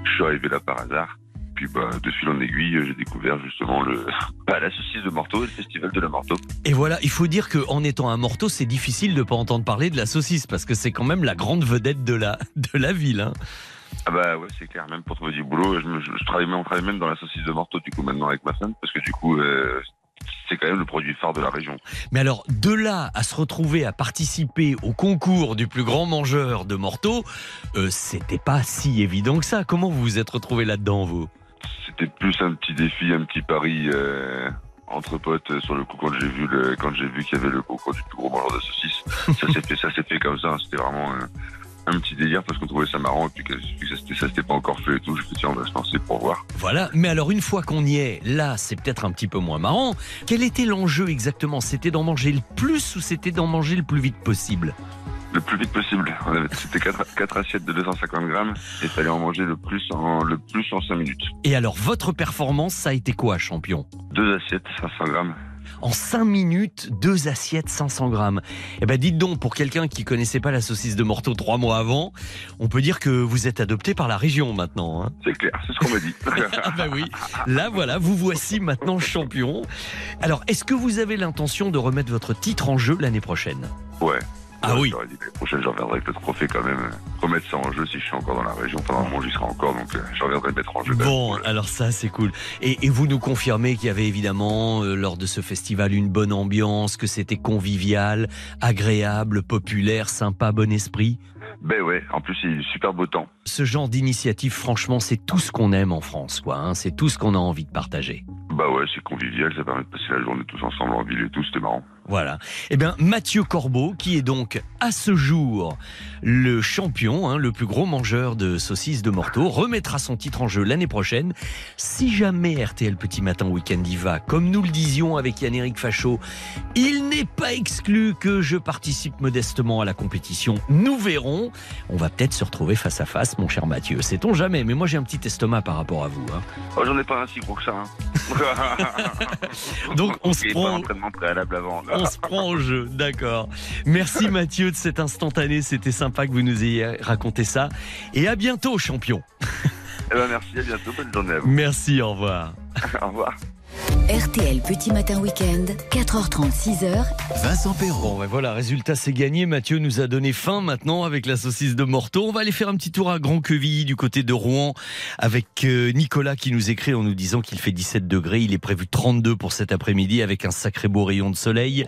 Je suis arrivé là par hasard. Puis bah, de fil en aiguille, j'ai découvert justement le, bah, la saucisse de Morteau et le festival de la Morteau. Et voilà, il faut dire qu'en étant à Morteau, c'est difficile de pas entendre parler de la saucisse parce que c'est quand même la grande vedette de la, de la ville. hein. Ah bah ouais, c'est clair. Même pour trouver du boulot, je, je, je travaille même, on travaille même dans la saucisse de Morteau du coup maintenant avec ma femme parce que du coup euh, c'est quand même le produit phare de la région. Mais alors, de là à se retrouver à participer au concours du plus grand mangeur de Morteau, euh, c'était pas si évident que ça. Comment vous vous êtes retrouvé là-dedans, vous? C'était plus un petit défi, un petit pari euh, entre potes euh, sur le coup quand j'ai vu le quand j'ai vu qu'il y avait le concours du plus gros mangeur de saucisses. ça s'est fait, ça s'est fait comme ça. hein. C'était vraiment euh, un petit délire parce qu'on trouvait ça marrant et puis que, ça s'était- ça s'était pas encore fait et tout. Je me suis dit tiens on va se lancer pour voir. Voilà, mais alors une fois qu'on y est, là, c'est peut-être un petit peu moins marrant. Quel était l'enjeu exactement? C'était d'en manger le plus ou c'était d'en manger le plus vite possible? Le plus vite possible. C'était quatre, quatre assiettes de 250 grammes et fallait en manger le plus en le plus en 5 minutes. Et alors, votre performance, ça a été quoi, champion? Deux assiettes, 500 grammes. En 5 minutes, deux assiettes 500 grammes. Eh ben dites donc, pour quelqu'un qui connaissait pas la saucisse de Morteau trois mois avant, on peut dire que vous êtes adopté par la région maintenant. hein. C'est clair, c'est ce qu'on m'a dit. ah bah oui, là voilà, vous voici maintenant champion. Alors, est-ce que vous avez l'intention de remettre votre titre en jeu l'année prochaine? Ouais. Ah oui. J'aurais dit que L'année prochaine, je reviendrai avec le trophée quand même. euh, Remettre ça en jeu si je suis encore dans la région. Enfin, normalement, j'y serai encore, donc euh, je reviendrai le mettre en jeu. même. Bon, alors ça c'est cool. Et, et vous nous confirmez qu'il y avait évidemment euh, lors de ce festival une bonne ambiance, que c'était convivial, agréable, populaire, sympa, bon esprit? Ben ouais, en plus, il est super beau temps. Ce genre d'initiative, franchement, c'est tout ce qu'on aime en France, quoi. hein. C'est tout ce qu'on a envie de partager. Bah ouais, c'est convivial, ça permet de passer la journée tous ensemble en ville et tout, c'était marrant. Voilà. Eh bien, Mathieu Corbeau, qui est donc à ce jour le champion, hein, le plus gros mangeur de saucisses de Morteau, remettra son titre en jeu l'année prochaine. Si jamais RTL Petit Matin Week-end y va, comme nous le disions avec Yann-Éric Fachot, il n'est pas exclu que je participe modestement à la compétition. Nous verrons. On va peut-être se retrouver face à face, mon cher Mathieu. Sait-on jamais, mais moi j'ai un petit estomac par rapport à vous. hein. Oh, j'en ai pas un si gros que ça. hein. Donc on se prend- pas d'entraînement préalable avant. On se prend au jeu, d'accord. Merci Mathieu de cet instantané, c'était sympa que vous nous ayez raconté ça. Et à bientôt, champion. Eh ben merci, à bientôt, bonne journée à vous. Merci, au revoir. Au revoir. RTL Petit Matin Week-end, 4h30, 6h. Vincent Perrault. Bon, ben voilà, résultat, c'est gagné. Mathieu nous a donné faim maintenant avec la saucisse de Morteau. On va aller faire un petit tour à Grand Quevilly du côté de Rouen avec euh, Nicolas qui nous écrit en nous disant qu'il fait 17 degrés. Il est prévu 32 pour cet après-midi avec un sacré beau rayon de soleil.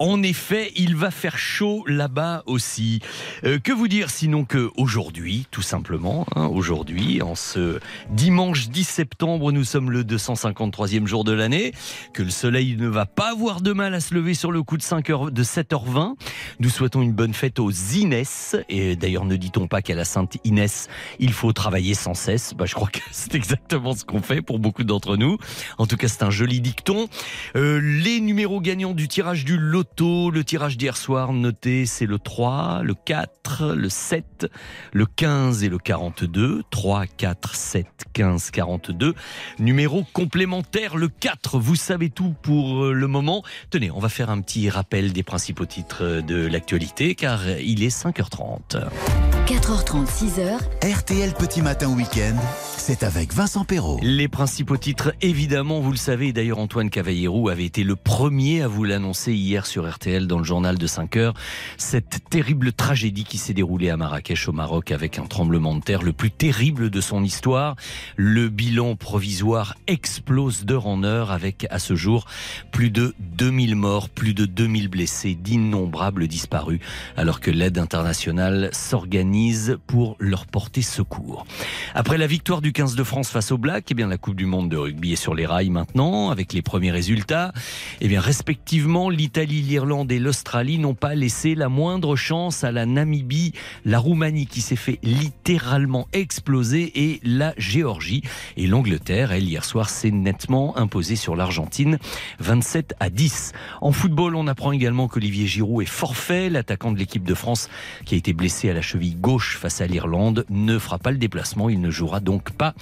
En effet, il va faire chaud là-bas aussi. Euh, que vous dire sinon que aujourd'hui, tout simplement, hein, aujourd'hui, en ce dimanche 10 septembre, nous sommes le 253e jour de l'année. que le soleil ne va pas avoir de mal à se lever sur le coup de 5 heures, de 7h20. Nous souhaitons une bonne fête aux Inès. Et d'ailleurs, ne dit-on pas qu'à la Sainte Inès, il faut travailler sans cesse? Bah, je crois que c'est exactement ce qu'on fait pour beaucoup d'entre nous. En tout cas, c'est un joli dicton. Euh, les numéros gagnants du tirage du loto, le tirage d'hier soir noté, c'est le 3, le 4, le 7, le 15 et le 42. 3, 4, 7, 15, 42. Numéro complémentaire, le 4. Vous savez tout pour euh, le moment. Tenez, on va faire un petit rappel des principaux titres de l'actualité car il est 5h30. 4h30, 6h. RTL Petit Matin Week-end, c'est avec Vincent Perrault. Les principaux titres, évidemment, vous le savez, d'ailleurs Antoine Cavallero avait été le premier à vous l'annoncer hier sur RTL dans le journal de 5 heures. Cette terrible tragédie qui s'est déroulée à Marrakech au Maroc avec un tremblement de terre le plus terrible de son histoire. Le bilan provisoire explose d'heure en heure avec à ce jour plus de 2000 morts, plus de 2000 blessés, d'innombrables disparus alors que l'aide internationale s'organise pour leur porter secours. Après la victoire du 15 de France face au Black, eh bien la Coupe du monde de rugby est sur les rails maintenant avec les premiers résultats. Eh bien respectivement, l'Italie, l'Irlande et l'Australie n'ont pas laissé la moindre chance à la Namibie, la Roumanie qui s'est fait littéralement exploser et la Géorgie et l'Angleterre, elle hier soir s'est nettement imposée sur l'Argentine 27 à 10. En football, on apprend également qu'Olivier Giroud est forfait, l'attaquant de l'équipe de France qui a été blessé à la cheville gauche face à l'Irlande ne fera pas le déplacement, il ne jouera donc pas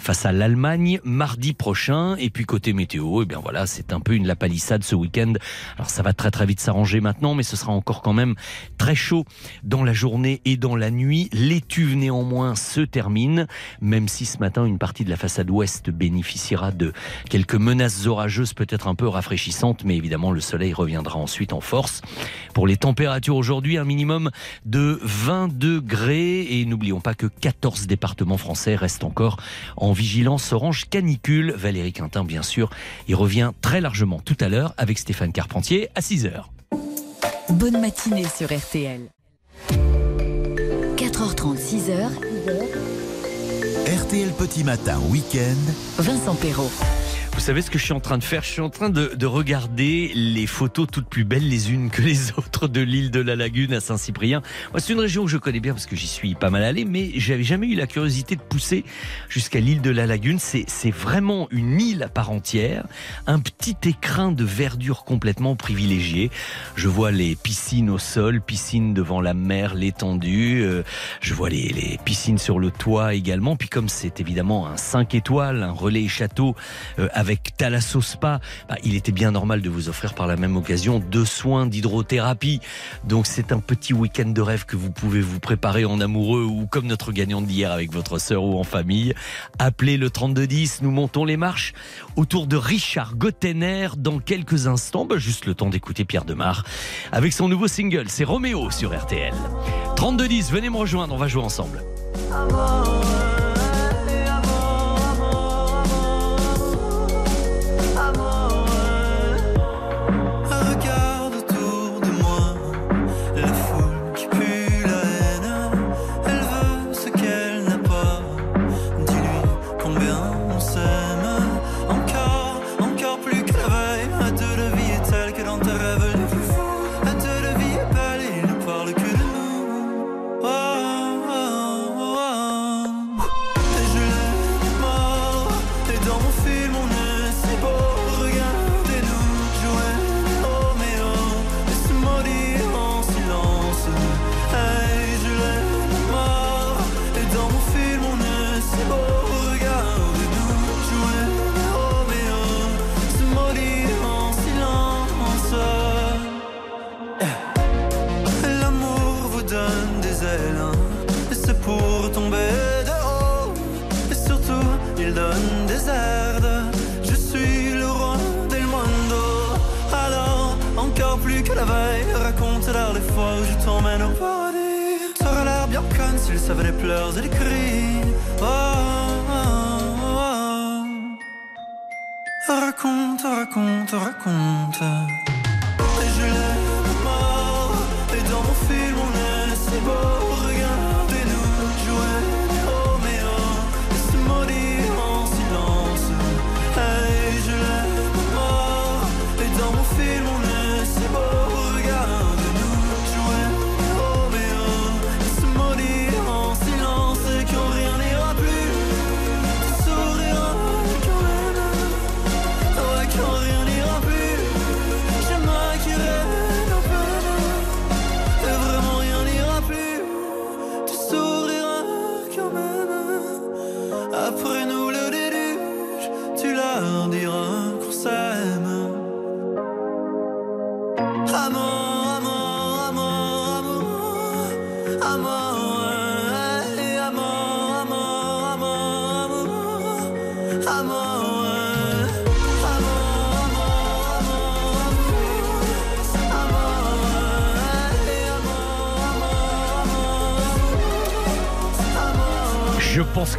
face à l'Allemagne mardi prochain et puis côté météo, eh bien voilà, c'est un peu une lapalissade ce week-end. Alors ça va très très vite s'arranger maintenant, mais ce sera encore quand même très chaud dans la journée et dans la nuit. L'étuve néanmoins se termine, même si ce matin une partie de la façade ouest bénéficiera de quelques menaces orageuses peut-être un peu rafraîchissantes, mais évidemment le soleil reviendra ensuite en force. Pour les températures aujourd'hui, un minimum de 20 degrés et n'oublions pas que 14 départements français restent encore en vigilance orange canicule. Valérie Quintin, bien sûr, il revient très largement tout à l'heure avec Stéphane Carpentier à 6 heures. Bonne matinée sur RTL. 4h30, 6h. RTL Petit Matin Week-end, Vincent Perrault. Vous savez ce que je suis en train de faire? Je suis en train de, de regarder les photos toutes plus belles les unes que les autres de l'île de la Lagune à Saint-Cyprien. C'est une région que je connais bien parce que j'y suis pas mal allé, mais j'avais jamais eu la curiosité de pousser jusqu'à l'île de la Lagune. C'est vraiment une île à part entière, un petit écrin de verdure complètement privilégié. Je vois les piscines au sol, piscines devant la mer, l'étendue. euh, je vois les, les piscines sur le toit également. Puis comme c'est évidemment un 5 étoiles, un relais château euh, avec Thalasso Spa, bah, il était bien normal de vous offrir par la même occasion deux soins d'hydrothérapie. Donc c'est un petit week-end de rêve que vous pouvez vous préparer en amoureux ou comme notre gagnante d'hier avec votre sœur ou en famille. Appelez le 3210, nous montons les marches autour de Richard Gottener dans quelques instants. Bah, juste le temps d'écouter Pierre Demar avec son nouveau single, c'est Roméo sur RTL. 3210, venez me rejoindre, on va jouer ensemble.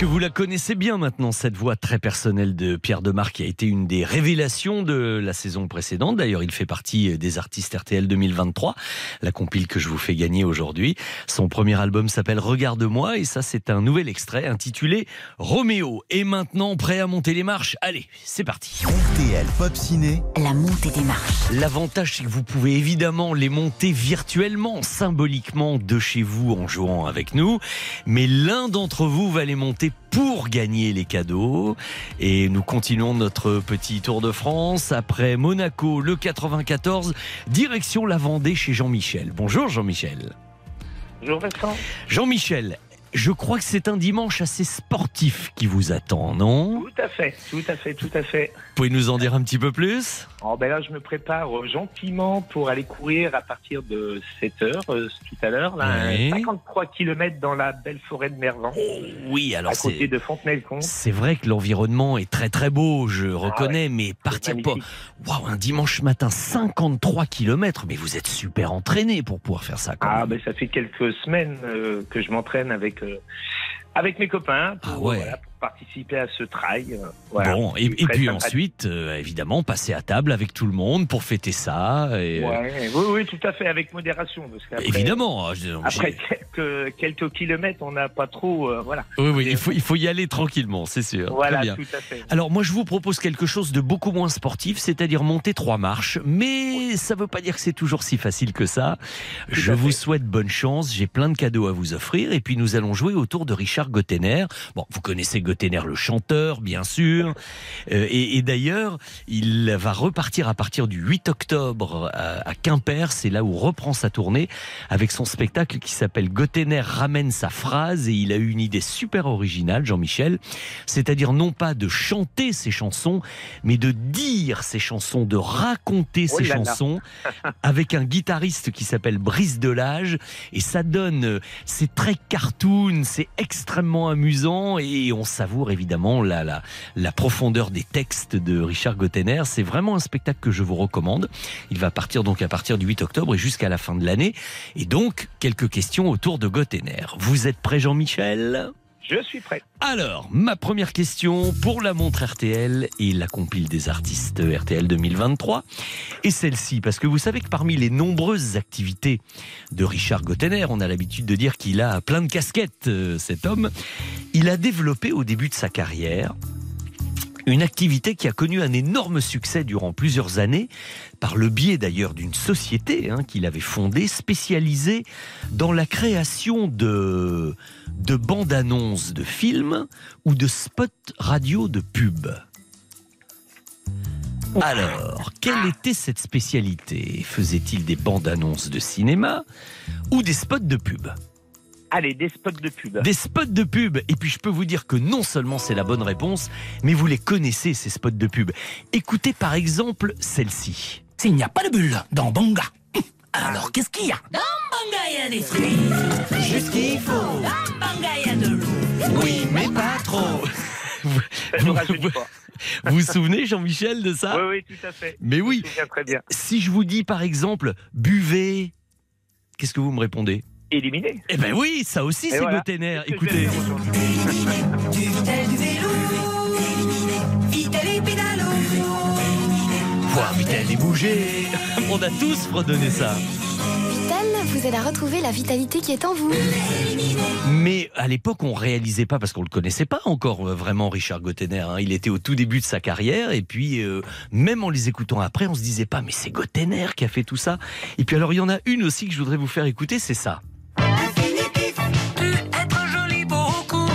Que vous la connaissez bien maintenant, cette voix très personnelle de Pierre Demar, qui a été une des révélations de la saison précédente. D'ailleurs, il fait partie des artistes RTL 2023, la compile que je vous fais gagner aujourd'hui. Son premier album s'appelle Regarde-moi, et ça, c'est un nouvel extrait intitulé Roméo. Et maintenant, prêt à monter les marches? Allez, c'est parti. RTL Pop Ciné, La montée des marches. L'avantage, c'est que vous pouvez évidemment les monter virtuellement, symboliquement de chez vous en jouant avec nous. Mais l'un d'entre vous va les monter pour gagner les cadeaux. Et nous continuons notre petit tour de France. Après Monaco, le 94, direction la Vendée chez Jean-Michel. Bonjour Jean-Michel. Bonjour Vincent. Jean-Michel, je crois que c'est un dimanche assez sportif qui vous attend, non Tout à fait, tout à fait, tout à fait. Vous pouvez nous en dire un petit peu plus? Oh, ben là, je me prépare gentiment pour aller courir à partir de 7 heures euh, tout à l'heure. Là, Ouais. 53 km dans la belle forêt de Mervan. Oui, alors à côté c'est- de Fontenay-le-Comte. C'est vrai que l'environnement est très très beau, je reconnais, mais partir pas. Waouh, un dimanche matin, 53 km, mais vous êtes super entraîné pour pouvoir faire ça. Quand Ah, même. ben ça fait quelques semaines euh, que je m'entraîne avec avec mes copains pour, Ah ouais. voilà, pour participer à ce trail. voilà. bon, et, puis ensuite, euh, évidemment, passer à table avec tout le monde pour fêter ça. Et, euh, Ouais, oui, oui, tout à fait, avec modération. Parce Évidemment, Après quelques, quelques kilomètres, on n'a pas trop. euh, voilà. Oui, oui, il faut, il faut y aller tranquillement, c'est sûr. Très Voilà, bien. tout à fait. Alors moi je vous propose quelque chose de beaucoup moins sportif, c'est-à-dire monter trois marches, mais ça ne veut pas dire que c'est toujours si facile que ça. Je vous souhaite bonne chance, j'ai plein de cadeaux à vous offrir et puis nous allons jouer autour de Richard Gottener. Bon, vous connaissez Gottener le chanteur, bien sûr, Euh, et, et d'ailleurs il va repartir à partir du 8 octobre à, à Quimper, c'est là où reprend sa tournée avec son spectacle qui s'appelle Gottener ramène sa phrase et il a eu une idée super originale, Jean-Michel, c'est-à-dire non pas de chanter ses chansons, mais de dire ses chansons, de raconter Oh ses chansons avec un guitariste qui s'appelle Brice Delage. Et ça donne, euh, c'est très cartoon, c'est extrêmement amusant et on savoure évidemment la, la, profondeur des textes de Richard Gottener. C'est vraiment un spectacle que je vous recommande. Il va partir donc à partir du 8 octobre et jusqu'à la fin de l'année. Et donc, quelques questions autour de Gottener. Vous êtes prêt Jean-Michel? Je suis prêt. alors, ma première question pour la montre RTL et la compile des artistes RTL 2023 est celle-ci, parce que vous savez que parmi les nombreuses activités de Richard Gottener, on a l'habitude de dire qu'il a plein de casquettes, euh, cet homme, il a développé au début de sa carrière une activité qui a connu un énorme succès durant plusieurs années, par le biais d'ailleurs d'une société hein, qu'il avait fondée, spécialisée dans la création de, de bandes annonces de films ou de spots radio de pub. Alors, quelle était cette spécialité? Faisait-il des bandes annonces de cinéma ou des spots de pub? Allez, des spots de pub. des spots de pub. Et puis je peux vous dire que non seulement c'est la bonne réponse, mais vous les connaissez, ces spots de pub. Écoutez par exemple celle-ci. S'il n'y a pas de bulle dans Banga, alors qu'est-ce qu'il y a? Dans Banga, il y a des fruits. Juste qu'il faut. Dans Banga, il y a de l'eau. Oui, mais pas trop. Vous vous, vous souvenez, Jean-Michel, de ça? Oui, oui, tout à fait. Mais oui. Très bien. Si je vous dis par exemple, buvez, qu'est-ce que vous me répondez? Éliminé. Eh ben oui, ça aussi c'est voilà. Je Écoutez. vais faire aujourd'hui. Du vitel, du vélo. Vitel et pédalo. Voir Vitel et bouger. On a tous fredonné ça. Vital vous aide à retrouver la vitalité qui est en vous. Mais à l'époque, on réalisait pas parce qu'on le connaissait pas encore euh, vraiment Richard Gottener. hein. Il était au tout début de sa carrière et puis euh, même en les écoutant après, on se disait pas mais c'est Gottener qui a fait tout ça. Et puis alors il y en a une aussi que je voudrais vous faire écouter, c'est ça. Être joli beaucoup.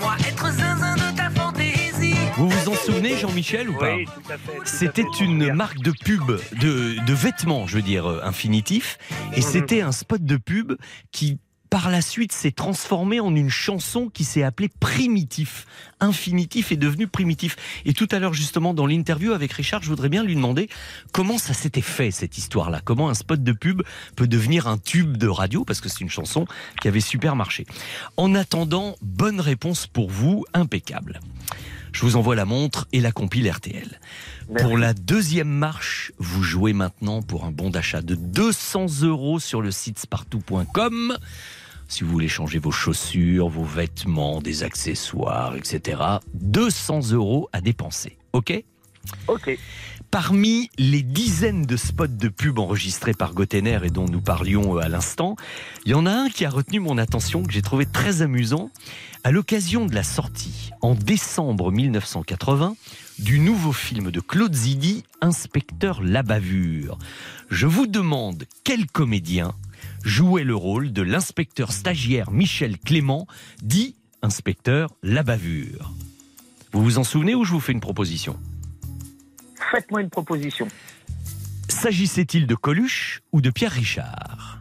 Moi, être zinzin de ta fantaisie. Vous vous en souvenez, Jean-Michel ou pas Oui, tout à fait. tout à C'était une marque de pub, de, de vêtements, je veux dire, euh, infinitif. Et Mhm. c'était un spot de pub qui par la suite s'est transformé en une chanson qui s'est appelée Primitif. Infinitif est devenu primitif. Et tout à l'heure, justement, dans l'interview avec Richard, je voudrais bien lui demander comment ça s'était fait, cette histoire-là. Comment un spot de pub peut devenir un tube de radio, parce que c'est une chanson qui avait super marché. En attendant, bonne réponse pour vous, impeccable. Je vous envoie la montre et la compile RTL. Pour la deuxième marche, vous jouez maintenant pour un bon d'achat de 200 euros sur le site spartou.com. Si vous voulez changer vos chaussures, vos vêtements, des accessoires, etc. 200 euros à dépenser. OK? Ok. Parmi les dizaines de spots de pub enregistrés par Gotener et dont nous parlions euh, à l'instant, il y en a un qui a retenu mon attention, que j'ai trouvé très amusant, à l'occasion de la sortie, en décembre 1980, du nouveau film de Claude Zidi, Inspecteur la bavure. Je vous demande quel comédien jouait le rôle de l'inspecteur stagiaire Michel Clément, dit Inspecteur la bavure. Vous vous en souvenez ou je vous fais une proposition Faites-moi une proposition. S'agissait-il de Coluche ou de Pierre Richard?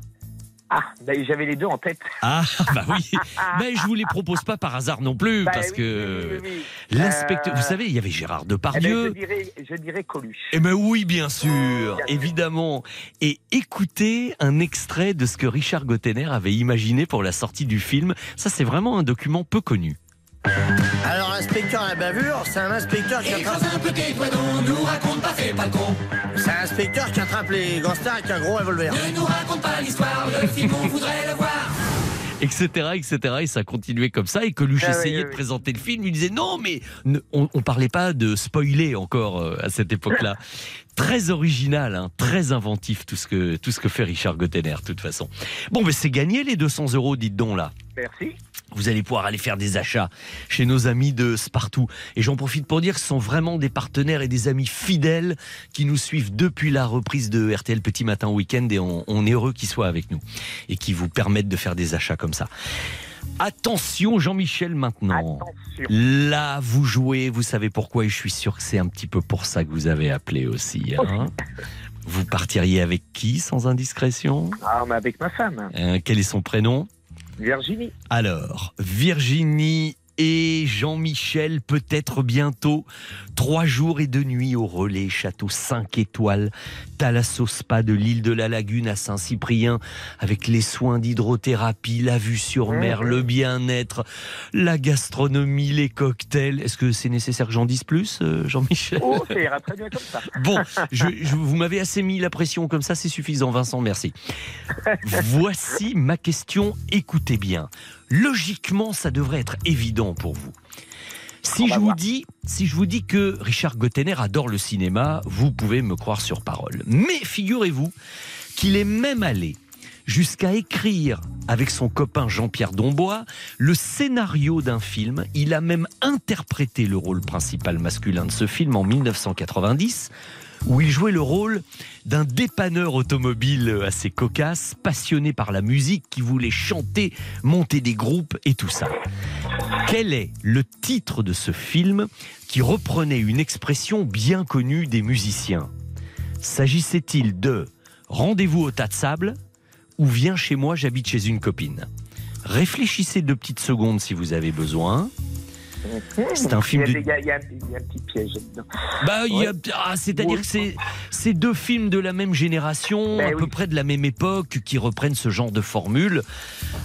Ah, ben, j'avais les deux en tête. Ah, bah oui. Mais je vous les propose pas par hasard non plus, Bah parce oui, que oui, oui, oui. l'inspecteur, Euh, vous savez, il y avait Gérard Eh ben, Depardieu. je, dirais, je dirais Coluche. Eh ben oui, bien sûr, évidemment. Et écoutez un extrait de ce que Richard Gottener avait imaginé pour la sortie du film. Ça, c'est vraiment un document peu connu. Alors, inspecteur à la bavure, c'est un inspecteur qui attrape. un peu tes non, nous raconte pas, fais pas le con. C'est un inspecteur qui attrape les gangsters avec un gros revolver. Ne nous raconte pas l'histoire, le film on voudrait le voir. etc., etc. Et ça continuait comme ça. Et Coluche Ah oui, essayait oui, de présenter le film. Il disait non, mais ne- on, on parlait pas de spoiler encore euh, à cette époque-là. très original, hein, très inventif tout ce que tout ce que fait Richard Gottener, de toute façon. Bon, mais c'est gagné les 200 euros, dites donc là. Merci. Vous allez pouvoir aller faire des achats chez nos amis de Spartou. Et j'en profite pour dire que ce sont vraiment des partenaires et des amis fidèles qui nous suivent depuis la reprise de RTL Petit Matin Week-end et on, on est heureux qu'ils soient avec nous et qui vous permettent de faire des achats comme ça. Attention Jean-Michel maintenant. Là, vous jouez, vous savez pourquoi et je suis sûr que c'est un petit peu pour ça que vous avez appelé aussi. hein. Vous partiriez avec qui sans indiscrétion? Ah, mais avec ma femme, Euh, Quel est son prénom? Virginie. alors, Virginie et Jean-Michel, peut-être bientôt. Trois jours et deux nuits au relais château 5 étoiles, Thalasso Spa de l'île de la Lagune à Saint-Cyprien, avec les soins d'hydrothérapie, la vue sur mer, le bien-être, la gastronomie, les cocktails. Est-ce que c'est nécessaire que j'en dise plus, euh, Jean-Michel? Oh, ça ira très bien comme ça. Bon, je, je- vous m'avez assez mis la pression comme ça, c'est suffisant, Vincent, merci. Voici ma question, écoutez bien. Logiquement, ça devrait être évident pour vous. Si je, vous dis, si je vous dis que Richard Gottener adore le cinéma, vous pouvez me croire sur parole. Mais figurez-vous qu'il est même allé jusqu'à écrire avec son copain Jean-Pierre Dombois le scénario d'un film. Il a même interprété le rôle principal masculin de ce film en 1990 où il jouait le rôle d'un dépanneur automobile assez cocasse, passionné par la musique, qui voulait chanter, monter des groupes et tout ça. Quel est le titre de ce film qui reprenait une expression bien connue des musiciens? S'agissait-il de Rendez-vous au tas de sable ou Viens chez moi, j'habite chez une copine? Réfléchissez deux petites secondes si vous avez besoin. C'est un film il y, a, des- il y a- il y a- un petit piège là-dedans. Bah, il y a- Ouais. ah, c'est-à-dire que c'est c'est deux films de la même génération, Ben à peu près de la même époque, qui reprennent ce genre de formule.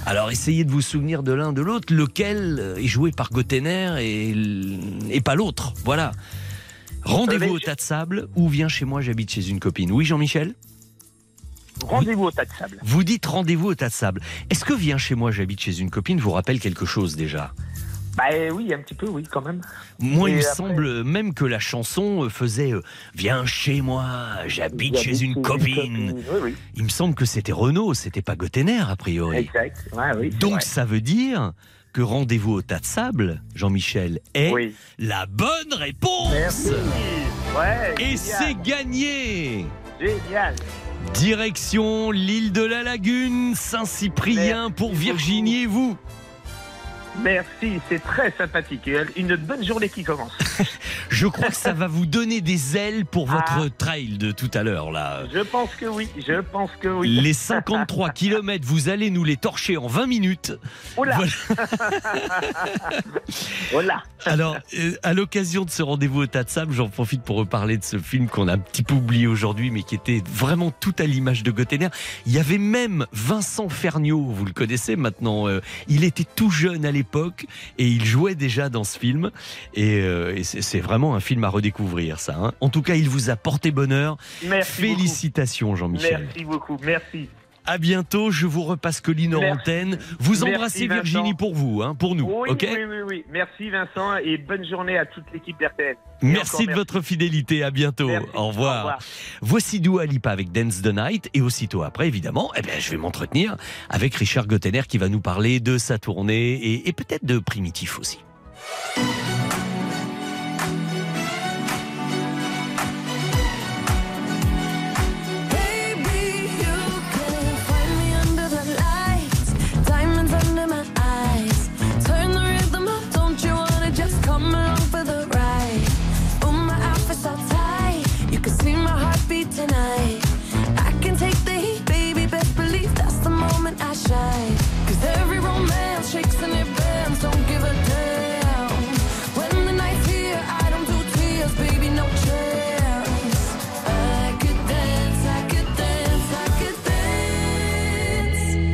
Alors, essayez de vous souvenir de l'un de l'autre, lequel euh, est joué par Gottener et, et pas l'autre. Voilà. Rendez-vous au tas de sable ou viens chez moi, j'habite chez une copine. Oui, Jean-Michel? Rendez-vous au tas de sable. Vous dites rendez-vous au tas de sable. Est-ce que viens chez moi, j'habite chez une copine vous rappelle quelque chose déjà? Bah euh, oui, un petit peu, oui, quand même. Moi, il me après- semble même que la chanson euh, faisait euh, Viens chez moi, j'habite chez une copine. Oui, oui. Il me semble que c'était Renault, c'était pas Gottener, a priori. Exact. Ouais, oui, c'est Donc vrai. ça veut dire que Rendez-vous au tas de sable, Jean-Michel, est Oui. la bonne réponse. Ouais, Et c'est gagné. Génial. Direction l'île de la Lagune, Saint-Cyprien pour Virginie et vous. Merci, c'est très sympathique. Une bonne journée qui commence. Je crois que ça va vous donner des ailes pour votre trail de tout à l'heure là. Je pense que oui, je pense que oui. Les 53 km, vous allez nous les torcher en 20 minutes. Oula. Voilà. Alors, euh, à l'occasion de ce rendez-vous au tas de sable, j'en profite pour reparler de ce film qu'on a un petit peu oublié aujourd'hui, mais qui était vraiment tout à l'image de Gottener. Il y avait même Vincent Ferniaud, vous le connaissez maintenant. euh, il était tout jeune à l'époque et il jouait déjà dans ce film. Et, euh, et c'est vraiment un film à redécouvrir, ça. hein. En tout cas, il vous a porté bonheur. Merci Félicitations, Jean-Michel. Merci beaucoup, merci. À bientôt. Je vous repasse Colline en antenne. Vous embrassez Vincent. Virginie pour vous, hein, pour nous. Oui, ok oui, oui, oui. Merci Vincent et bonne journée à toute l'équipe d'RTL. Merci de votre fidélité. À bientôt. Merci. Au, revoir. Au revoir. Voici Dua Lipa avec Dance the Night. Et aussitôt après, évidemment, eh bien, je vais m'entretenir avec Richard Gottener qui va nous parler de sa tournée et, et peut-être de Primitif aussi.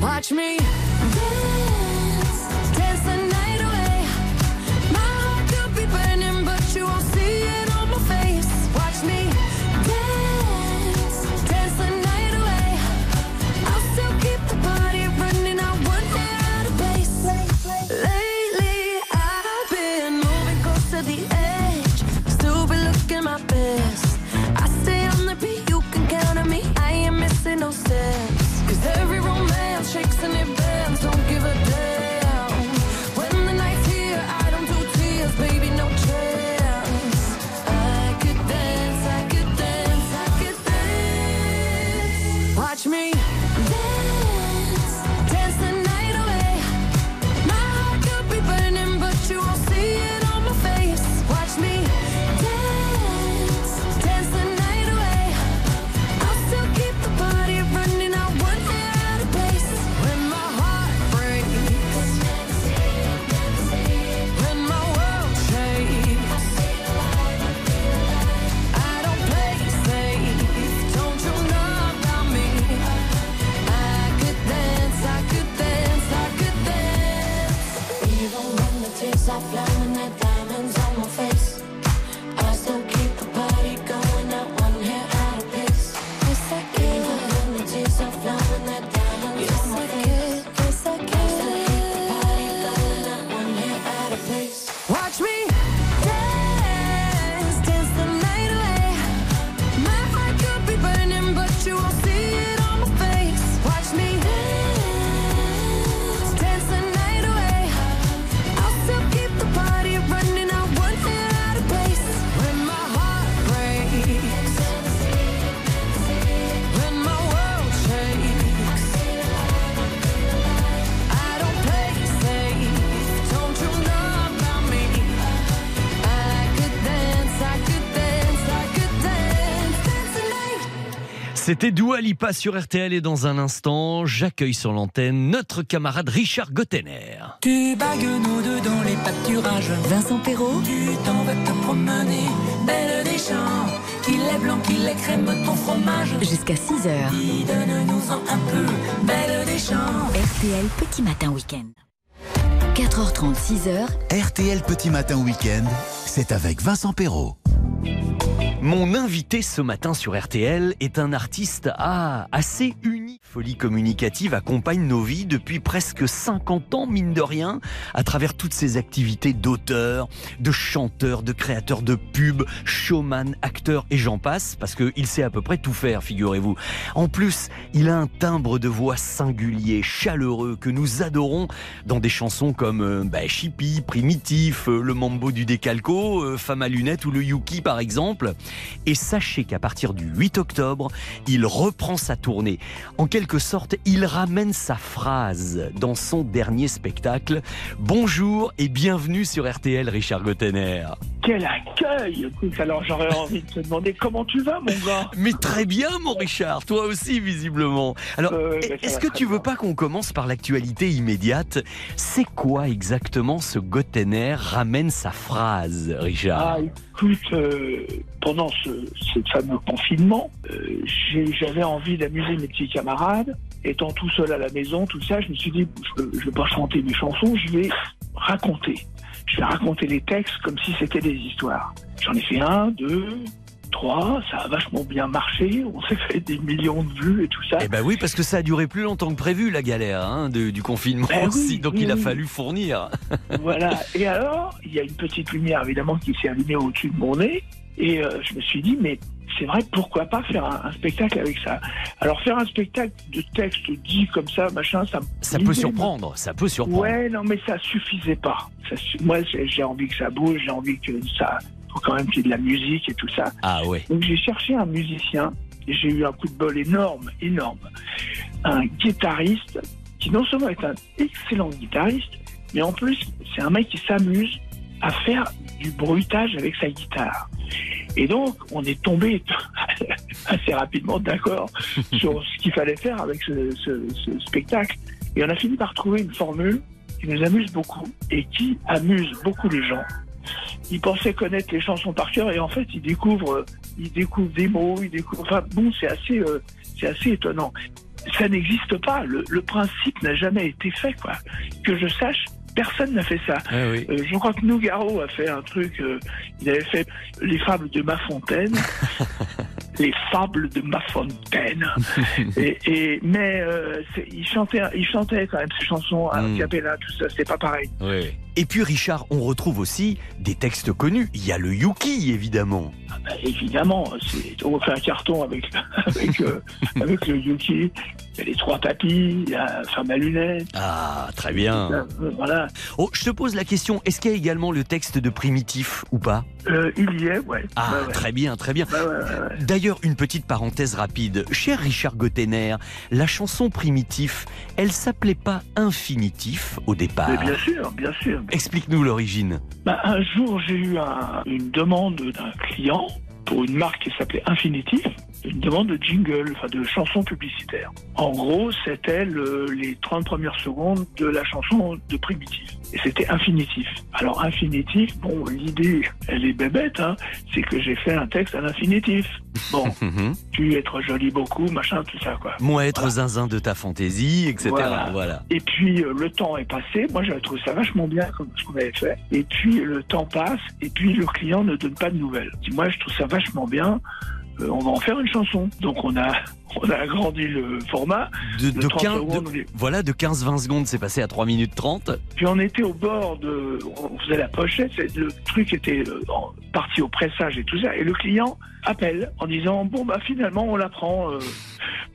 Watch me C'était Dua Lipa sur RTL et dans un instant, j'accueille sur l'antenne notre camarade Richard Gottener. Tu bagues nous deux dans les pâturages. Vincent Perrault. Tu t'en vas te promener, belle des champs. Qu'il est blanc, qu'il est crème, ton fromage. Jusqu'à 6h. Dis, Donne-nous-en un peu, belle des champs. RTL Petit Matin Week-end. 4h30, 6h. RTL Petit Matin Week-end, c'est avec Vincent Perrault. Mon invité ce matin sur RTL est un artiste ah, assez unique. Folie communicative accompagne nos vies depuis presque 50 ans, mine de rien, à travers toutes ses activités d'auteur, de chanteur, de créateur de pubs, showman, acteur et j'en passe, parce qu'il sait à peu près tout faire, figurez-vous. En plus, il a un timbre de voix singulier, chaleureux, que nous adorons dans des chansons comme euh, bah, Chippy, Primitif, euh, Le Mambo du Décalco, euh, Femme à lunettes ou le Yuki par exemple. Et sachez qu'à partir du 8 octobre, il reprend sa tournée. Quelque sorte, il ramène sa phrase dans son dernier spectacle. Bonjour et bienvenue sur RTL, Richard Gottener. quel accueil Écoute, Alors j'aurais envie de te demander comment tu vas, mon gars? Mais très bien, mon Richard, toi aussi, visiblement. Alors, Euh, est-ce que tu veux pas qu'on commence par l'actualité immédiate? C'est quoi exactement ce Gottener ramène sa phrase, Richard? Ah, écoute, euh, pendant ce, fameux confinement, euh, j'avais envie d'amuser mes petits camarades. Étant tout seul à la maison, tout ça, je me suis dit, je ne vais pas chanter mes chansons, je vais raconter. Je vais raconter les textes comme si c'était des histoires. J'en ai fait un, deux, trois, ça a vachement bien marché, on s'est fait des millions de vues et tout ça. Eh ben oui, parce que ça a duré plus longtemps que prévu, la galère hein, de- du confinement Ben oui, aussi, donc oui, il a oui. fallu fournir. Voilà. Et alors, il y a une petite lumière évidemment qui s'est allumée au-dessus de mon nez. Et euh, je me suis dit, mais c'est vrai, pourquoi pas faire un, un spectacle avec ça? Alors faire un spectacle de texte dit comme ça, machin, ça. Ça peut surprendre, ça peut surprendre. Ouais, non, mais ça suffisait pas. Ça moi, j'ai envie que ça bouge, j'ai envie que ça, faut quand même qu'il y ait de la musique et tout ça. Ah ouais. Donc j'ai cherché un musicien et j'ai eu un coup de bol énorme, énorme. Un guitariste qui non seulement est un excellent guitariste, mais en plus c'est un mec qui s'amuse à faire du bruitage avec sa guitare. Et donc on est tombé assez rapidement d'accord sur ce qu'il fallait faire avec ce, ce- ce spectacle. Et on a fini par trouver une formule qui nous amuse beaucoup et qui amuse beaucoup les gens. Ils pensaient connaître les chansons par cœur et en fait ils découvrent, ils découvrent des mots, ils découvrent. Enfin bon, c'est assez, euh, c'est assez étonnant. Ça n'existe pas. Le, le principe n'a jamais été fait, quoi. Que je sache, personne n'a fait ça. Ah oui. Euh, je crois que Nougaro a fait un truc. euh, il avait fait les fables de Ma Fontaine. les fables de Ma Fontaine. et, et- mais euh, il chantait, il chantait quand même ses chansons à Mm. cappella, tout ça. C'était pas pareil. Et puis Richard, on retrouve aussi des textes connus. Il y a le Yuki, évidemment. Bah, évidemment, c'est- on fait un carton avec, avec, euh, avec le Yuki. Il y a les trois papis, il y a Femme à lunettes. Ah, très bien. Euh, voilà. Oh, je te pose la question, est-ce qu'il y a également le texte de Primitif ou pas? Euh, il y est, ouais. Ah, ouais. très bien, très bien. Ouais, ouais. D'ailleurs, une petite parenthèse rapide. Cher Richard Gottener, la chanson Primitif, elle s'appelait pas Infinitif au départ? Mais bien sûr, bien sûr. Explique-nous l'origine. Bah, un jour, j'ai eu un- une demande d'un client pour une marque qui s'appelait Infinitif, une demande de jingle, enfin de chanson publicitaire. En gros, c'était le- les 30 premières secondes de la chanson de Primitif. Et c'était infinitif. Alors, infinitif, bon, l'idée, elle est bébête, hein, c'est que j'ai fait un texte à l'infinitif. Bon, Mhm. tu être joli beaucoup, machin, tout ça, quoi. Moi être zinzin de ta fantaisie, etc. Voilà. Voilà. Et puis euh, le temps est passé. Moi j'avais trouvé ça vachement bien comme ce qu'on avait fait. Et puis le temps passe. Et puis le client ne donne pas de nouvelles. Moi je trouve ça vachement bien. Euh, on va en faire une chanson. Donc on a on a agrandi le format. De, de de 30 15 secondes, de- on est- voilà, de 15-20 secondes, c'est passé à 3 minutes 30. Puis on était au bord de, on faisait la pochette, le truc était euh, parti au pressage et tout ça, et le client appelle en disant bon bah finalement on la prend. euh,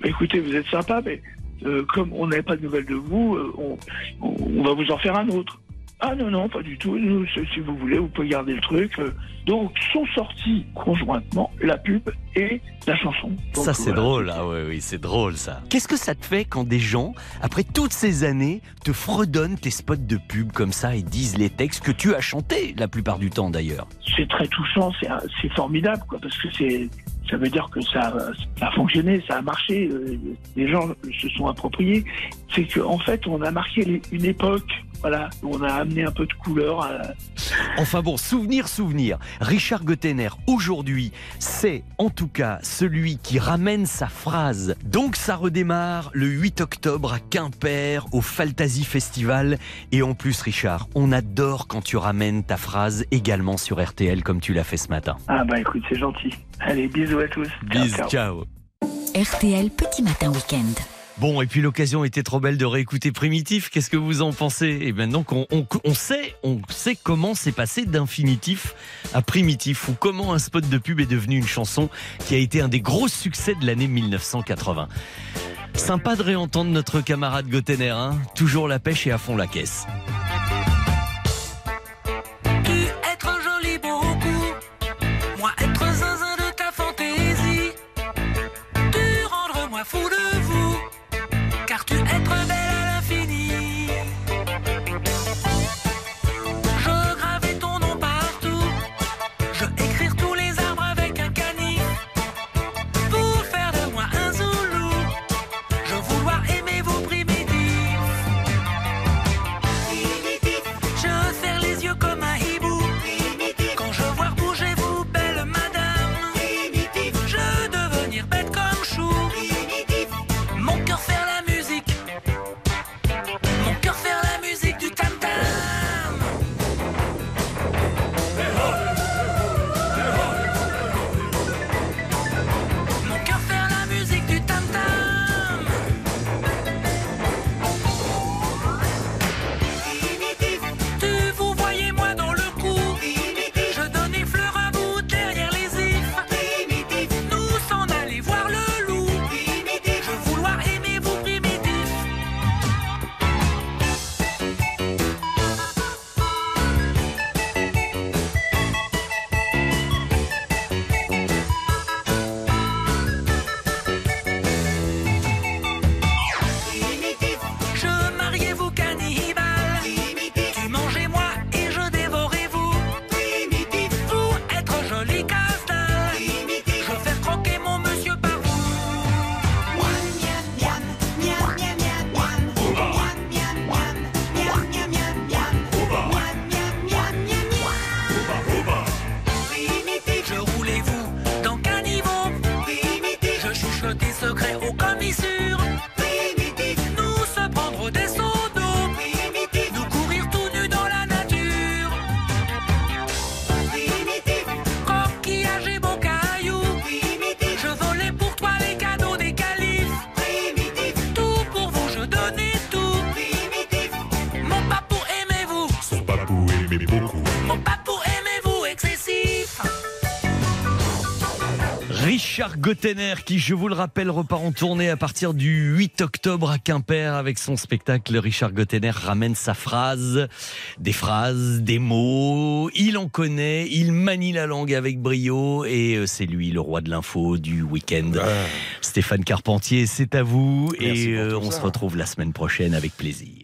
bah, écoutez vous êtes sympa, mais euh, comme on n'avait pas de nouvelles de vous, on, on- on va vous en faire un autre. Ah non non pas du tout. Nous, si vous voulez vous pouvez garder le truc. euh. Donc sont sortis conjointement la pub et la chanson. Donc, ça, c'est voilà. drôle. Ah oui, oui, c'est drôle, ça. Qu'est-ce que ça te fait quand des gens, après toutes ces années, te fredonnent tes spots de pub comme ça et disent les textes que tu as chantés la plupart du temps, d'ailleurs? C'est très touchant, c'est c'est formidable, quoi, parce que c'est ça veut dire que ça, ça a fonctionné, ça a marché, euh, les gens se sont appropriés. C'est qu'en en fait, on a marqué les- une époque, voilà, on a amené un peu de couleur. À... Enfin bon, souvenir, souvenir. Richard Gottener, aujourd'hui, c'est en tout cas celui qui ramène sa phrase. Donc ça redémarre le 8 octobre à Quimper, au Fantasy Festival. Et en plus, Richard, on adore quand tu ramènes ta phrase également sur RTL comme tu l'as fait ce matin. Ah bah écoute, c'est gentil. Allez, bisous à tous. Ciao, Bis, ciao. ciao. RTL Petit Matin Week-end. Bon, et puis l'occasion était trop belle de réécouter Primitif. Qu'est-ce que vous en pensez? Et maintenant qu'on on, sait, on sait comment c'est passé d'infinitif à primitif, ou comment un spot de pub est devenu une chanson qui a été un des gros succès de l'année 1980. Sympa de réentendre notre camarade Gottener, hein? Toujours la pêche et à fond la caisse. Richard Gottener, qui, je vous le rappelle, repart en tournée à partir du 8 octobre à Quimper avec son spectacle. Richard Gottener ramène sa phrase, des phrases, des mots. Il en connaît, il manie la langue avec brio et euh, c'est lui le roi de l'info du week-end. Stéphane Carpentier, c'est à vous Merci et euh, on ça. se retrouve la semaine prochaine avec plaisir.